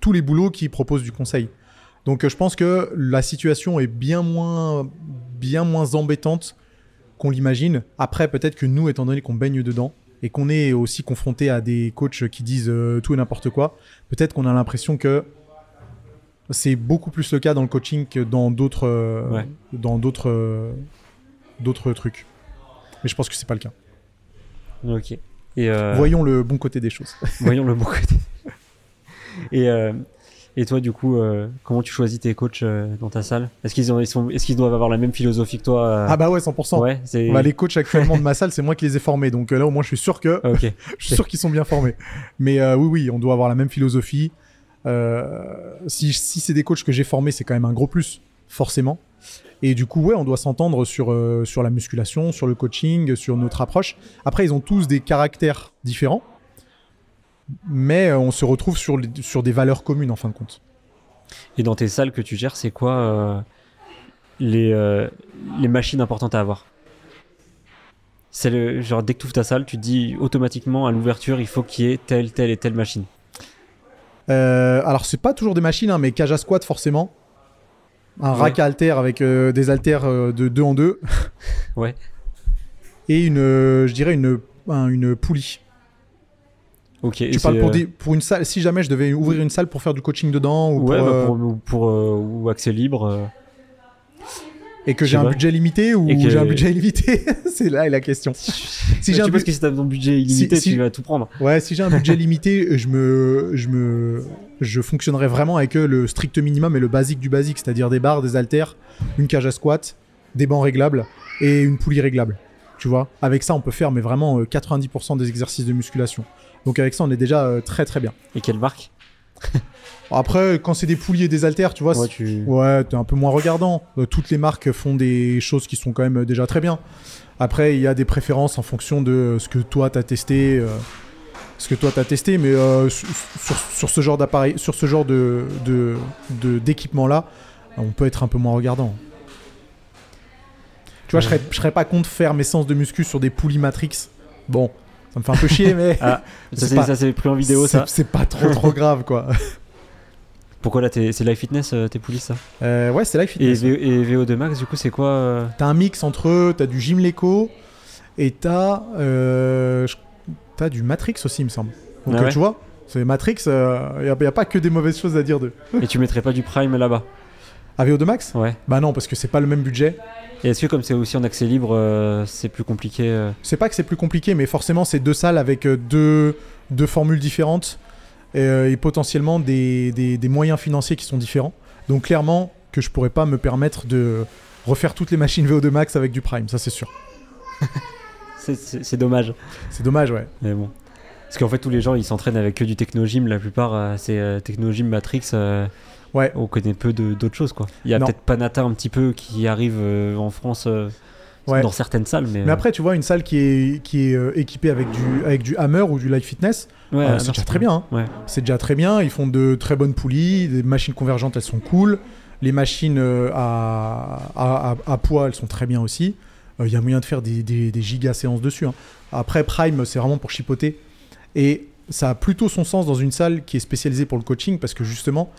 tous les boulots qui proposent du conseil. Donc euh, je pense que la situation est bien moins, bien moins embêtante qu'on l'imagine. Après peut-être que nous, étant donné qu'on baigne dedans et qu'on est aussi confronté à des coachs qui disent euh, tout et n'importe quoi, peut-être qu'on a l'impression que c'est beaucoup plus le cas dans le coaching que dans d'autres, euh, Ouais. dans d'autres, euh, d'autres trucs. Mais je pense que c'est pas le cas. Ok. Et Voyons le bon côté des choses. Voyons le bon côté. Et, et toi, du coup, euh, comment tu choisis tes coachs euh, dans ta salle? Est-ce qu'ils est-ce qu'ils doivent avoir la même philosophie que toi euh, Ah bah ouais, 100%. Ouais, c'est. Bah, les coachs actuellement de ma salle, c'est moi qui les ai formés. Donc là, au moins, je suis sûr que Ah, je suis sûr qu'ils sont bien formés. Mais oui, oui, on doit avoir la même philosophie. Si si c'est des coachs que j'ai formés, c'est quand même un gros plus, forcément. Et du coup, ouais, on doit s'entendre sur, sur la musculation, sur le coaching, sur notre approche. Après, ils ont tous des caractères différents. Mais euh, on se retrouve sur, les- sur des valeurs communes, en fin de compte. Et dans tes salles que tu gères, c'est quoi euh, les, euh, les machines importantes à avoir? C'est le genre dès que tu ouvres ta salle, tu te dis automatiquement à l'ouverture, il faut qu'il y ait telle, telle et telle machine. Euh, alors, c'est pas toujours des machines, hein, mais cage à squat, forcément. Un Ouais. rack à haltères avec des haltères de 2 en 2. Ouais. Et une, je dirais, une, un- une poulie. Ok. Tu parles pour, euh, des, pour une salle, si jamais je devais ouvrir une salle pour faire du coaching dedans ou Ouais, pour, bah, euh, pour, ou pour, euh, ou accès libre. et que j'ai un budget limité ou que- j'ai un budget illimité C'est là est la question. Si j'ai un bu- que si t'as ton budget illimité, si- tu vas tout prendre. Ouais, si j'ai un budget limité, je me, je me, je fonctionnerai vraiment avec le strict minimum et le basique du basique, c'est-à-dire des barres, des haltères, une cage à squat, des bancs réglables et une poulie réglable. Tu vois, avec ça, on peut faire mais vraiment euh, 90% des exercices de musculation. Donc avec ça, on est déjà euh, très très bien. Et quelle marque Après, quand c'est des poulies et des haltères, tu vois, Ouais, tu... Ouais, t'es un peu moins regardant. Euh, toutes les marques font des choses qui sont quand même euh, déjà très bien. Après, il y a des préférences en fonction de ce que toi t'as testé, euh, ce que toi t'as testé, mais euh, sur, ce genre d'appareil, sur ce genre de de- de- d'équipement là, on peut être un peu moins regardant. Tu vois, je serais, je serais pas contre faire mes séances de muscu sur des poulies Matrix. Bon, ça me fait un peu chier, mais Ah, ça c'est pris en vidéo ça. c'est pas trop trop grave quoi. Pourquoi là t'es- c'est Life Fitness euh, tes poulies ça? Euh, ouais, c'est Life et, Fitness. V- et VO2 Max du coup c'est quoi euh, T'as un mix entre, t'as du Gym Leco et t'as, euh, du Matrix aussi, il me semble. Donc Ah ouais? tu vois, c'est Matrix, il n'y a, a pas que des mauvaises choses à dire d'eux. Et tu mettrais pas du Prime là-bas? AVO2 Max Ouais. Bah non, parce que c'est pas le même budget. Et est-ce que comme c'est aussi en accès libre, euh, c'est plus compliqué euh, C'est pas que c'est plus compliqué, mais forcément, c'est deux salles avec euh, deux, deux formules différentes et potentiellement des, des- des moyens financiers qui sont différents. Donc clairement, que je pourrais pas me permettre de refaire toutes les machines VO2 Max avec du Prime, ça c'est sûr. c'est- dommage. C'est dommage, ouais. Mais bon. Parce qu'en fait, tous les gens ils s'entraînent avec que du Technogym. La plupart, euh, c'est Technogym Matrix. Euh, Ouais. on connaît peu d'autres choses quoi. Il y a peut-être Panata un petit peu qui arrive euh, en France euh, Ouais. dans certaines salles. Mais, Mais après, tu vois, une salle qui est, qui est euh, équipée avec du, avec du Hammer ou du Live Fitness, euh, ouais, euh, c'est déjà très bien. hein. C'est déjà très bien. Ils font de très bonnes poulies, des machines convergentes, elles sont cool. Les machines euh, à, à, à- à poids, elles sont très bien aussi. Il y a moyen de faire des, des, des giga séances dessus. hein. Après, Prime, c'est vraiment pour chipoter. Et ça a plutôt son sens dans une salle qui est spécialisée pour le coaching parce que justement,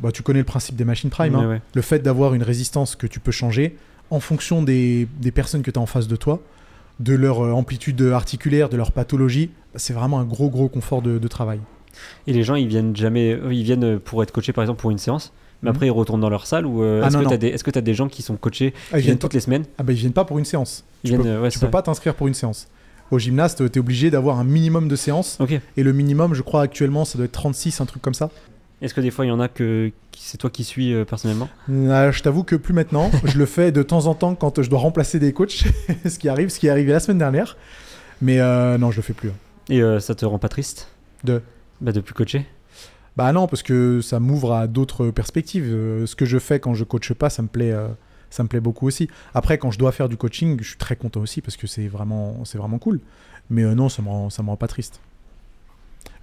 bah, tu connais le principe des machines prime. Hein. ouais. Le fait d'avoir une résistance que tu peux changer en fonction des, des personnes que tu as en face de toi, de leur euh, amplitude articulaire, de leur pathologie, c'est vraiment un gros gros confort de, de travail. Et les gens, ils viennent jamais, eux, ils viennent pour être coachés par exemple pour une séance, mais Mhm. après ils retournent dans leur salle ou euh, Ah, est-ce que non. t'as des, gens qui sont coachés, Ah, ils viennent toutes les semaines? Ah bah, ils viennent pas pour une séance. Ils Tu viennent, peux, euh, ouais, tu pas t'inscrire pour une séance. Au gymnaste, tu es obligé d'avoir un minimum de séances. Ok. Et le minimum, je crois actuellement, ça doit être 36, un truc comme ça. Est-ce que des fois il y en a que c'est toi qui suis euh, personnellement? Ah, je t'avoue que plus maintenant. je le fais de temps en temps quand je dois remplacer des coachs, ce qui arrive, ce qui est arrivé la semaine dernière. Mais euh, non, je le fais plus. hein. Et euh, ça te rend pas triste? De Bah de plus coacher? Bah non, parce que ça m'ouvre à d'autres perspectives. Ce que je fais quand je coache pas, ça me plaît, ça me plaît beaucoup aussi. Après, quand je dois faire du coaching, je suis très content aussi parce que c'est vraiment, c'est vraiment cool. Mais non, ça me rend, ça me rend pas triste.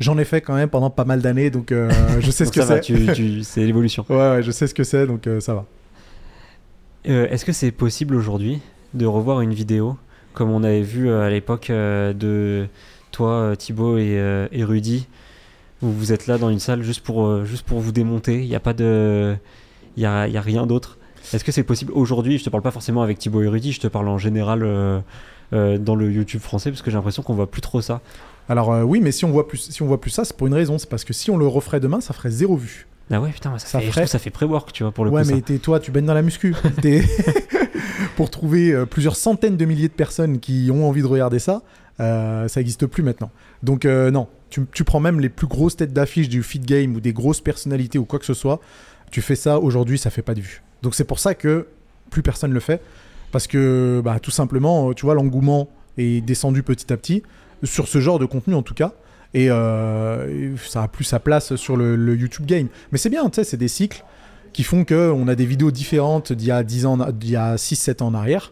J'en ai fait quand même pendant pas mal d'années, donc euh, je sais ce que ça va, c'est. c'est l'évolution. Ouais, ouais, je sais ce que c'est, donc euh, ça va. Euh, Est-ce que c'est possible aujourd'hui de revoir une vidéo comme on avait vu à l'époque de toi, Thibaut et, et Rudy, où vous êtes là dans une salle juste pour, juste pour vous démonter Il n'y a pas de. Il y a, il y a rien d'autre? Est-ce que c'est possible aujourd'hui? Je te parle pas forcément avec Thibaut et Rudy, je te parle en général euh, euh, dans le YouTube français parce que j'ai l'impression qu'on voit plus trop ça. Alors euh, oui, mais si on voit plus, si on voit plus ça, c'est pour une raison. C'est parce que si on le referait demain, ça ferait zéro vue. Ah ouais, putain, ça, Ça fait, ferait- ça fait pré-work, tu vois, pour le ouais, coup. mais ça. t'es- toi, tu baignes dans la muscu. Pour trouver euh, plusieurs centaines de milliers de personnes qui ont envie de regarder ça, euh, ça n'existe plus maintenant. Donc non, tu, tu prends même les plus grosses têtes d'affiche du feed game ou des grosses personnalités ou quoi que ce soit, tu fais ça aujourd'hui, ça fait pas de vue. Donc c'est pour ça que plus personne le fait, parce que bah, tout simplement, tu vois, l'engouement est descendu petit à petit sur ce genre de contenu en tout cas. Et, euh, ça a plus sa place sur le, YouTube game. Mais c'est bien, tu sais, c'est des cycles qui font que on a des vidéos différentes d'il y a 10 ans, d'il y a 6-7 ans en arrière.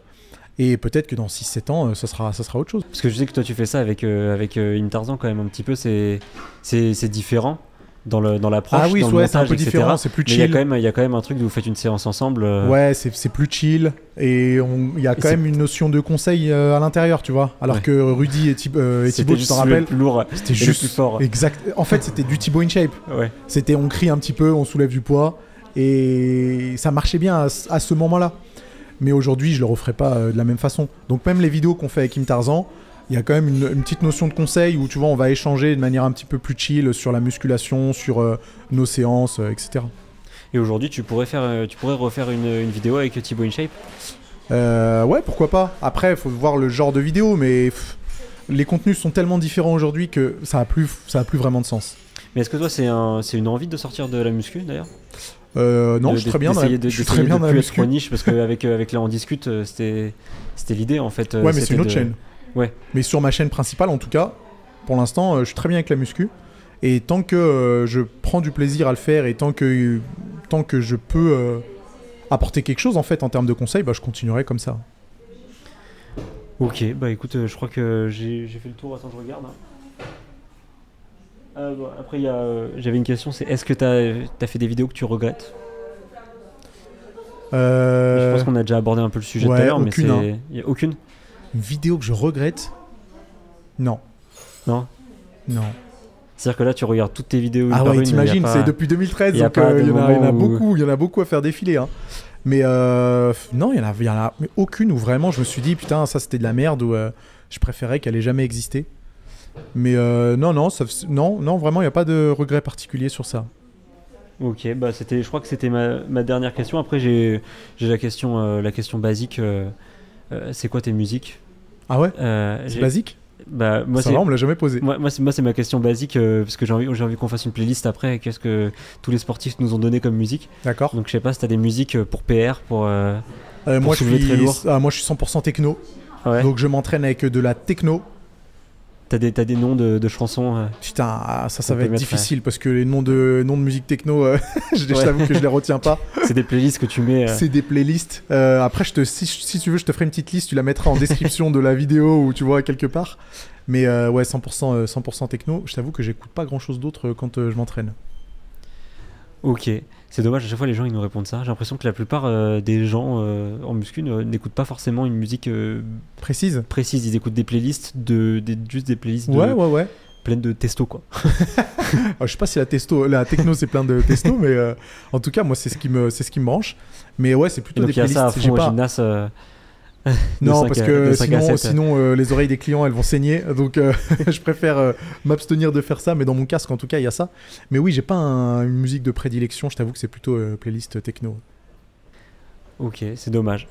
Et peut-être que dans 6-7 ans, euh, ça sera, ça sera autre chose. Parce que je sais que toi tu fais ça avec, euh, avec euh, quand même un petit peu, c'est différent dans le dans l'approche, Ah oui, ouais, c'est un peu etc. différent, c'est plus Mais il y a chill. quand même il y a quand même un truc où vous faites une séance ensemble. euh, Ouais, c'est c'est plus chill. Et on- il y a quand même une notion de conseil euh, à l'intérieur, tu vois. Alors Ouais. que Rudy et, Thib- euh, et Thibaut, tu juste t'en le rappelles plus lourd. C'était et le juste plus fort. Exact. En fait, c'était du Thibaut in shape. Ouais. C'était on crie un petit peu, on soulève du poids. Et ça marchait bien à, ce- à ce moment-là. Mais aujourd'hui, je le referai pas euh, de la même façon. Donc même les vidéos qu'on fait avec Kim Tarzan, il y a quand même une, une petite notion de conseil où tu vois, on va échanger de manière un petit peu plus chill sur la musculation, sur euh, nos séances, euh, etc. Et aujourd'hui tu pourrais faire euh, tu pourrais refaire une, une vidéo avec Thibaut InShape? Euh, ouais, pourquoi pas. Après, il faut voir le genre de vidéo, mais pff, les contenus sont tellement différents aujourd'hui que ça a plus, ça a plus vraiment de sens. Mais est-ce que toi c'est un c'est une envie de sortir de la muscu d'ailleurs? Euh, non, De- je suis très bien dans la, d'essayer de- je suis très bien de dans la plus être niche parce qu'avec avec là on discute c'était c'était l'idée en fait. Ouais, mais c'est une autre de- chaîne. Ouais. Mais sur ma chaîne principale, en tout cas, pour l'instant, euh, je suis très bien avec la muscu. Et tant que euh, je prends du plaisir à le faire et tant que, tant que je peux euh, apporter quelque chose en fait en termes de conseils, bah, je continuerai comme ça. Ok, bah écoute, je crois que j'ai fait le tour. Attends, je regarde. hein. Euh, bon, après, il y a, euh, j'avais une question c'est est-ce que tu as, fait des vidéos que tu regrettes? Euh, Je pense qu'on a déjà abordé un peu le sujet tout ouais, à l'heure, mais c'est. hein. aucune? Une vidéo que je regrette Non. Non Non. C'est-à-dire que là, tu regardes toutes tes vidéos. Ah ouais, t'imagines, pas- c'est depuis 2013, y a donc pas euh, il y, en a- il y en a où- beaucoup, il y en a beaucoup à faire défiler. hein. Mais euh, non, il y en a, il y en a mais aucune où vraiment je me suis dit putain ça c'était de la merde ou euh, je préférais qu'elle ait jamais existé. Mais non non ça, non non vraiment il n'y a pas de regret particulier sur ça. Ok, bah c'était, je crois que c'était ma, ma dernière question. Après, j'ai, la question, la question basique. Euh, c'est quoi tes musiques? Ah ouais? Euh, C'est basique? Bah moi, Ça va on me l'a jamais posé. moi, moi, c'est, moi, c'est ma question basique euh, parce que j'ai envie, envie qu'on fasse une playlist après. Qu'est-ce que tous les sportifs nous ont donné comme musique? D'accord. Donc je sais pas si t'as des musiques pour PR, pour. euh, Euh, moi je très suis lourd. ah, moi je suis 100% techno. Ouais. Donc je m'entraîne avec de la techno. T'as des, des noms de, de chansons. euh, Putain, ah, ça, ça va être mettre, difficile parce que les noms de, noms de musique techno, euh, je t'avoue que je les retiens pas. c'est des playlists que tu mets. euh, C'est des playlists. Après, je te, si, si tu veux, je te ferai une petite liste. Tu la mettras en description de la vidéo ou tu vois quelque part. Mais ouais, 100%, euh, 100% techno. Je t'avoue que j'écoute pas grand chose d'autre quand je m'entraîne. Ok, c'est dommage, à chaque fois les gens ils nous répondent ça. J'ai l'impression que la plupart euh, des gens euh, en muscu n'écoutent pas forcément une musique euh, Précise précise, ils écoutent des playlists, de, des, juste des playlists de Ouais, ouais, ouais. pleine de testo quoi. Alors, je sais pas si la, testo, la techno c'est plein de testo, mais en tout cas, moi, c'est ce, qui me- c'est ce qui me branche. Mais ouais, c'est plutôt donc des il y a ça à playlists. Fond pas... gymnase. Non, 5 parce que de 5 à sinon, 7. sinon euh, les oreilles des clients elles vont saigner. Donc euh, je préfère euh, m'abstenir de faire ça. Mais dans mon casque, en tout cas, il y a ça. Mais oui, j'ai pas un- une musique de prédilection. Je t'avoue que c'est plutôt playlist techno. Ok, c'est dommage.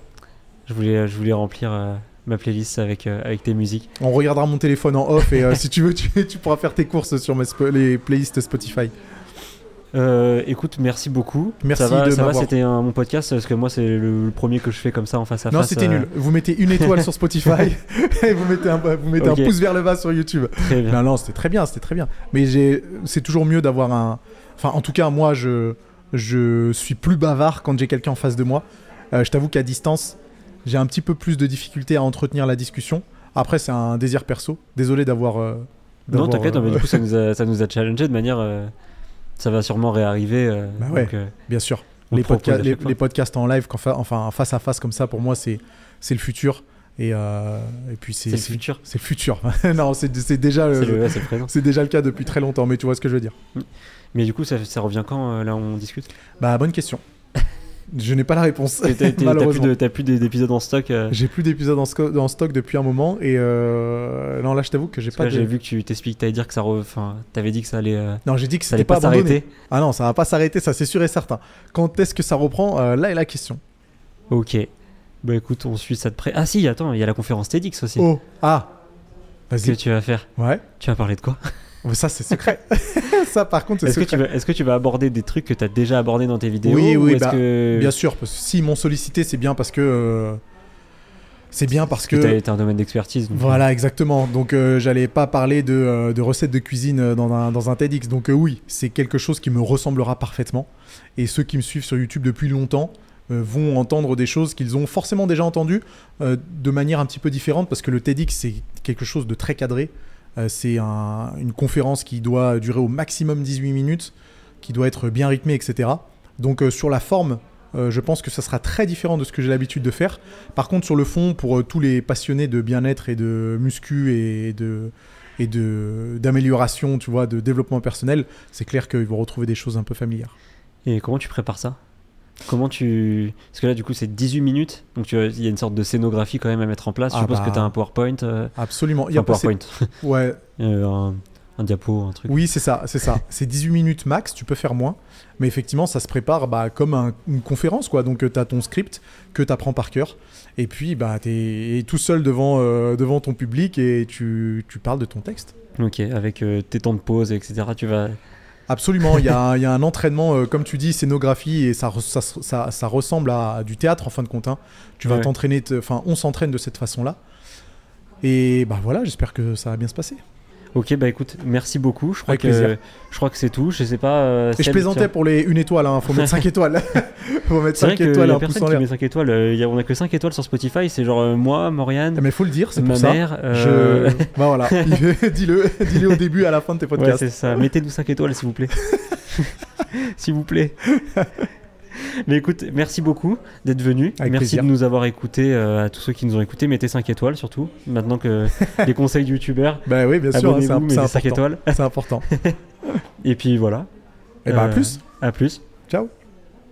Je voulais, je voulais remplir ma playlist avec, avec tes musiques. On regardera mon téléphone en off et si tu veux, tu, tu pourras faire tes courses sur mes les playlists Spotify. Euh, écoute, merci beaucoup. Merci ça va, de ça va, c'était un- mon podcast parce que moi c'est le, le premier que je fais comme ça en face à Non, face. c'était euh, nul. Vous mettez une étoile sur Spotify et vous mettez un, vous mettez Ok. un pouce vers le bas sur YouTube. Très bien. Non, non, c'était très bien, c'était très bien. Mais c'est toujours mieux d'avoir un. Enfin, en tout cas, moi, je, je suis plus bavard quand j'ai quelqu'un en face de moi. Euh, je t'avoue qu'à distance, j'ai un petit peu plus de difficulté à entretenir la discussion. Après, c'est un désir perso. Désolé d'avoir. Non, t'inquiète, mais du coup ça nous a, ça nous a challengé de manière. Ça va sûrement réarriver. euh, Bah ouais. donc, euh, Bien sûr. Les, podca- podcasts en live, fa- enfin face à face comme ça, pour moi, c'est, le futur. Et, euh, et puis c'est, le futur. c'est le futur. non, c'est, déjà. C'est déjà le cas depuis très longtemps, mais tu vois ce que je veux dire. Mais du coup, ça, ça revient quand là on discute? Bah, bonne question. Je n'ai pas la réponse. T'as- plus d'épisodes en stock euh, J'ai plus d'épisodes en, stock depuis un moment et euh... non là je t'avoue que j'ai que pas de... J'ai vu que tu t'expliques, t'allais dire que ça. re- Enfin, t'avais dit que ça allait. euh, Non j'ai dit que ça allait pas, s'arrêter. Ah non ça va pas s'arrêter ça c'est sûr et certain. Quand est-ce que ça reprend Euh, Là est la question. Ok. Bah écoute, on suit ça de près. Ah si, attends, il y a la conférence TEDx aussi. Oh ah que Vas-y. tu vas faire. Ouais. Tu vas parler de quoi? Ça c'est secret. ça par contre c'est Est-ce que, secret. tu vas, est-ce que tu vas aborder des trucs que tu as déjà abordés dans tes vidéos Oui, ou oui, bah, que... Bien sûr parce que s'ils m'ont sollicité c'est bien parce que euh, c'est bien parce, que, que été un domaine d'expertise. donc, Voilà, exactement. Donc, euh, j'allais pas parler de, euh, de recettes de cuisine euh, dans un, dans un TEDx. Donc, euh, oui, c'est quelque chose qui me ressemblera parfaitement. Et ceux qui me suivent sur YouTube depuis longtemps euh, vont entendre des choses qu'ils ont forcément déjà entendues euh, de manière un petit peu différente parce que le TEDx, c'est quelque chose de très cadré. Euh, c'est un- une conférence qui doit durer au maximum 18 minutes, qui doit être bien rythmée, etc. Donc, euh, sur la forme, euh, je pense que ça sera très différent de ce que j'ai l'habitude de faire. Par contre, sur le fond, pour tous les passionnés de bien-être et de muscu et de et de d'amélioration, tu vois, de développement personnel, c'est clair qu'ils vont retrouver des choses un peu familières. Et comment tu prépares ça? Comment tu... Parce que là, du coup, c'est 18 minutes. Donc, il y a une sorte de scénographie quand même à mettre en place. Je Ah suppose bah. que tu as un PowerPoint. euh, Absolument. Il y a pas- c'est- PowerPoint. Ouais. Euh, un, un diapo, un truc. Oui, c'est ça, c'est ça. C'est 18 minutes max, tu peux faire moins. Mais effectivement, ça se prépare bah, comme un- une conférence, quoi. Donc, tu as ton script que tu apprends par cœur. Et puis, bah, tu es tout seul devant, euh, devant ton public et tu, tu parles de ton texte. Ok, avec euh, tes temps de pause, etc. Tu vas... Absolument, il y, a un- il y a un entraînement, euh, comme tu dis, scénographie, et ça, re- ça, ça- ça ressemble à du théâtre en fin de compte. hein. Tu vas Ouais. t'entraîner, te- enfin, on s'entraîne de cette façon-là. Et bah voilà, j'espère que ça va bien se passer. Ok, bah écoute, merci beaucoup. Je crois Avec que plaisir. je crois que c'est tout. Je sais pas. euh, Et je plaisantais tiens. pour les une étoile, hein. faut mettre 5 étoiles. faut mettre C'est vrai 5 qu'il y étoiles, a un pouce personne qui met 5 étoiles. Euh, il y a- on a que 5 étoiles sur Spotify. C'est genre euh, moi, Morgane, Ah, Mais faut le dire, c'est pour ma ça. mère. Je... euh, bah voilà, dis-le, dis-le au début, à la fin de tes Ouais, podcasts. c'est ça. Mettez-nous 5 étoiles, s'il vous plaît. s'il vous plaît. Mais écoute, merci beaucoup d'être venu. Avec merci plaisir. de nous avoir écoutés, euh, à tous ceux qui nous ont écoutés. Mettez 5 étoiles surtout. Maintenant que les conseils de youtubeurs, bah oui, bien sûr, hein, c'est abonnez-vous, un- c'est mettez 5 important. étoiles. C'est important. Et puis voilà. Et bah à Euh, plus. À plus. Ciao.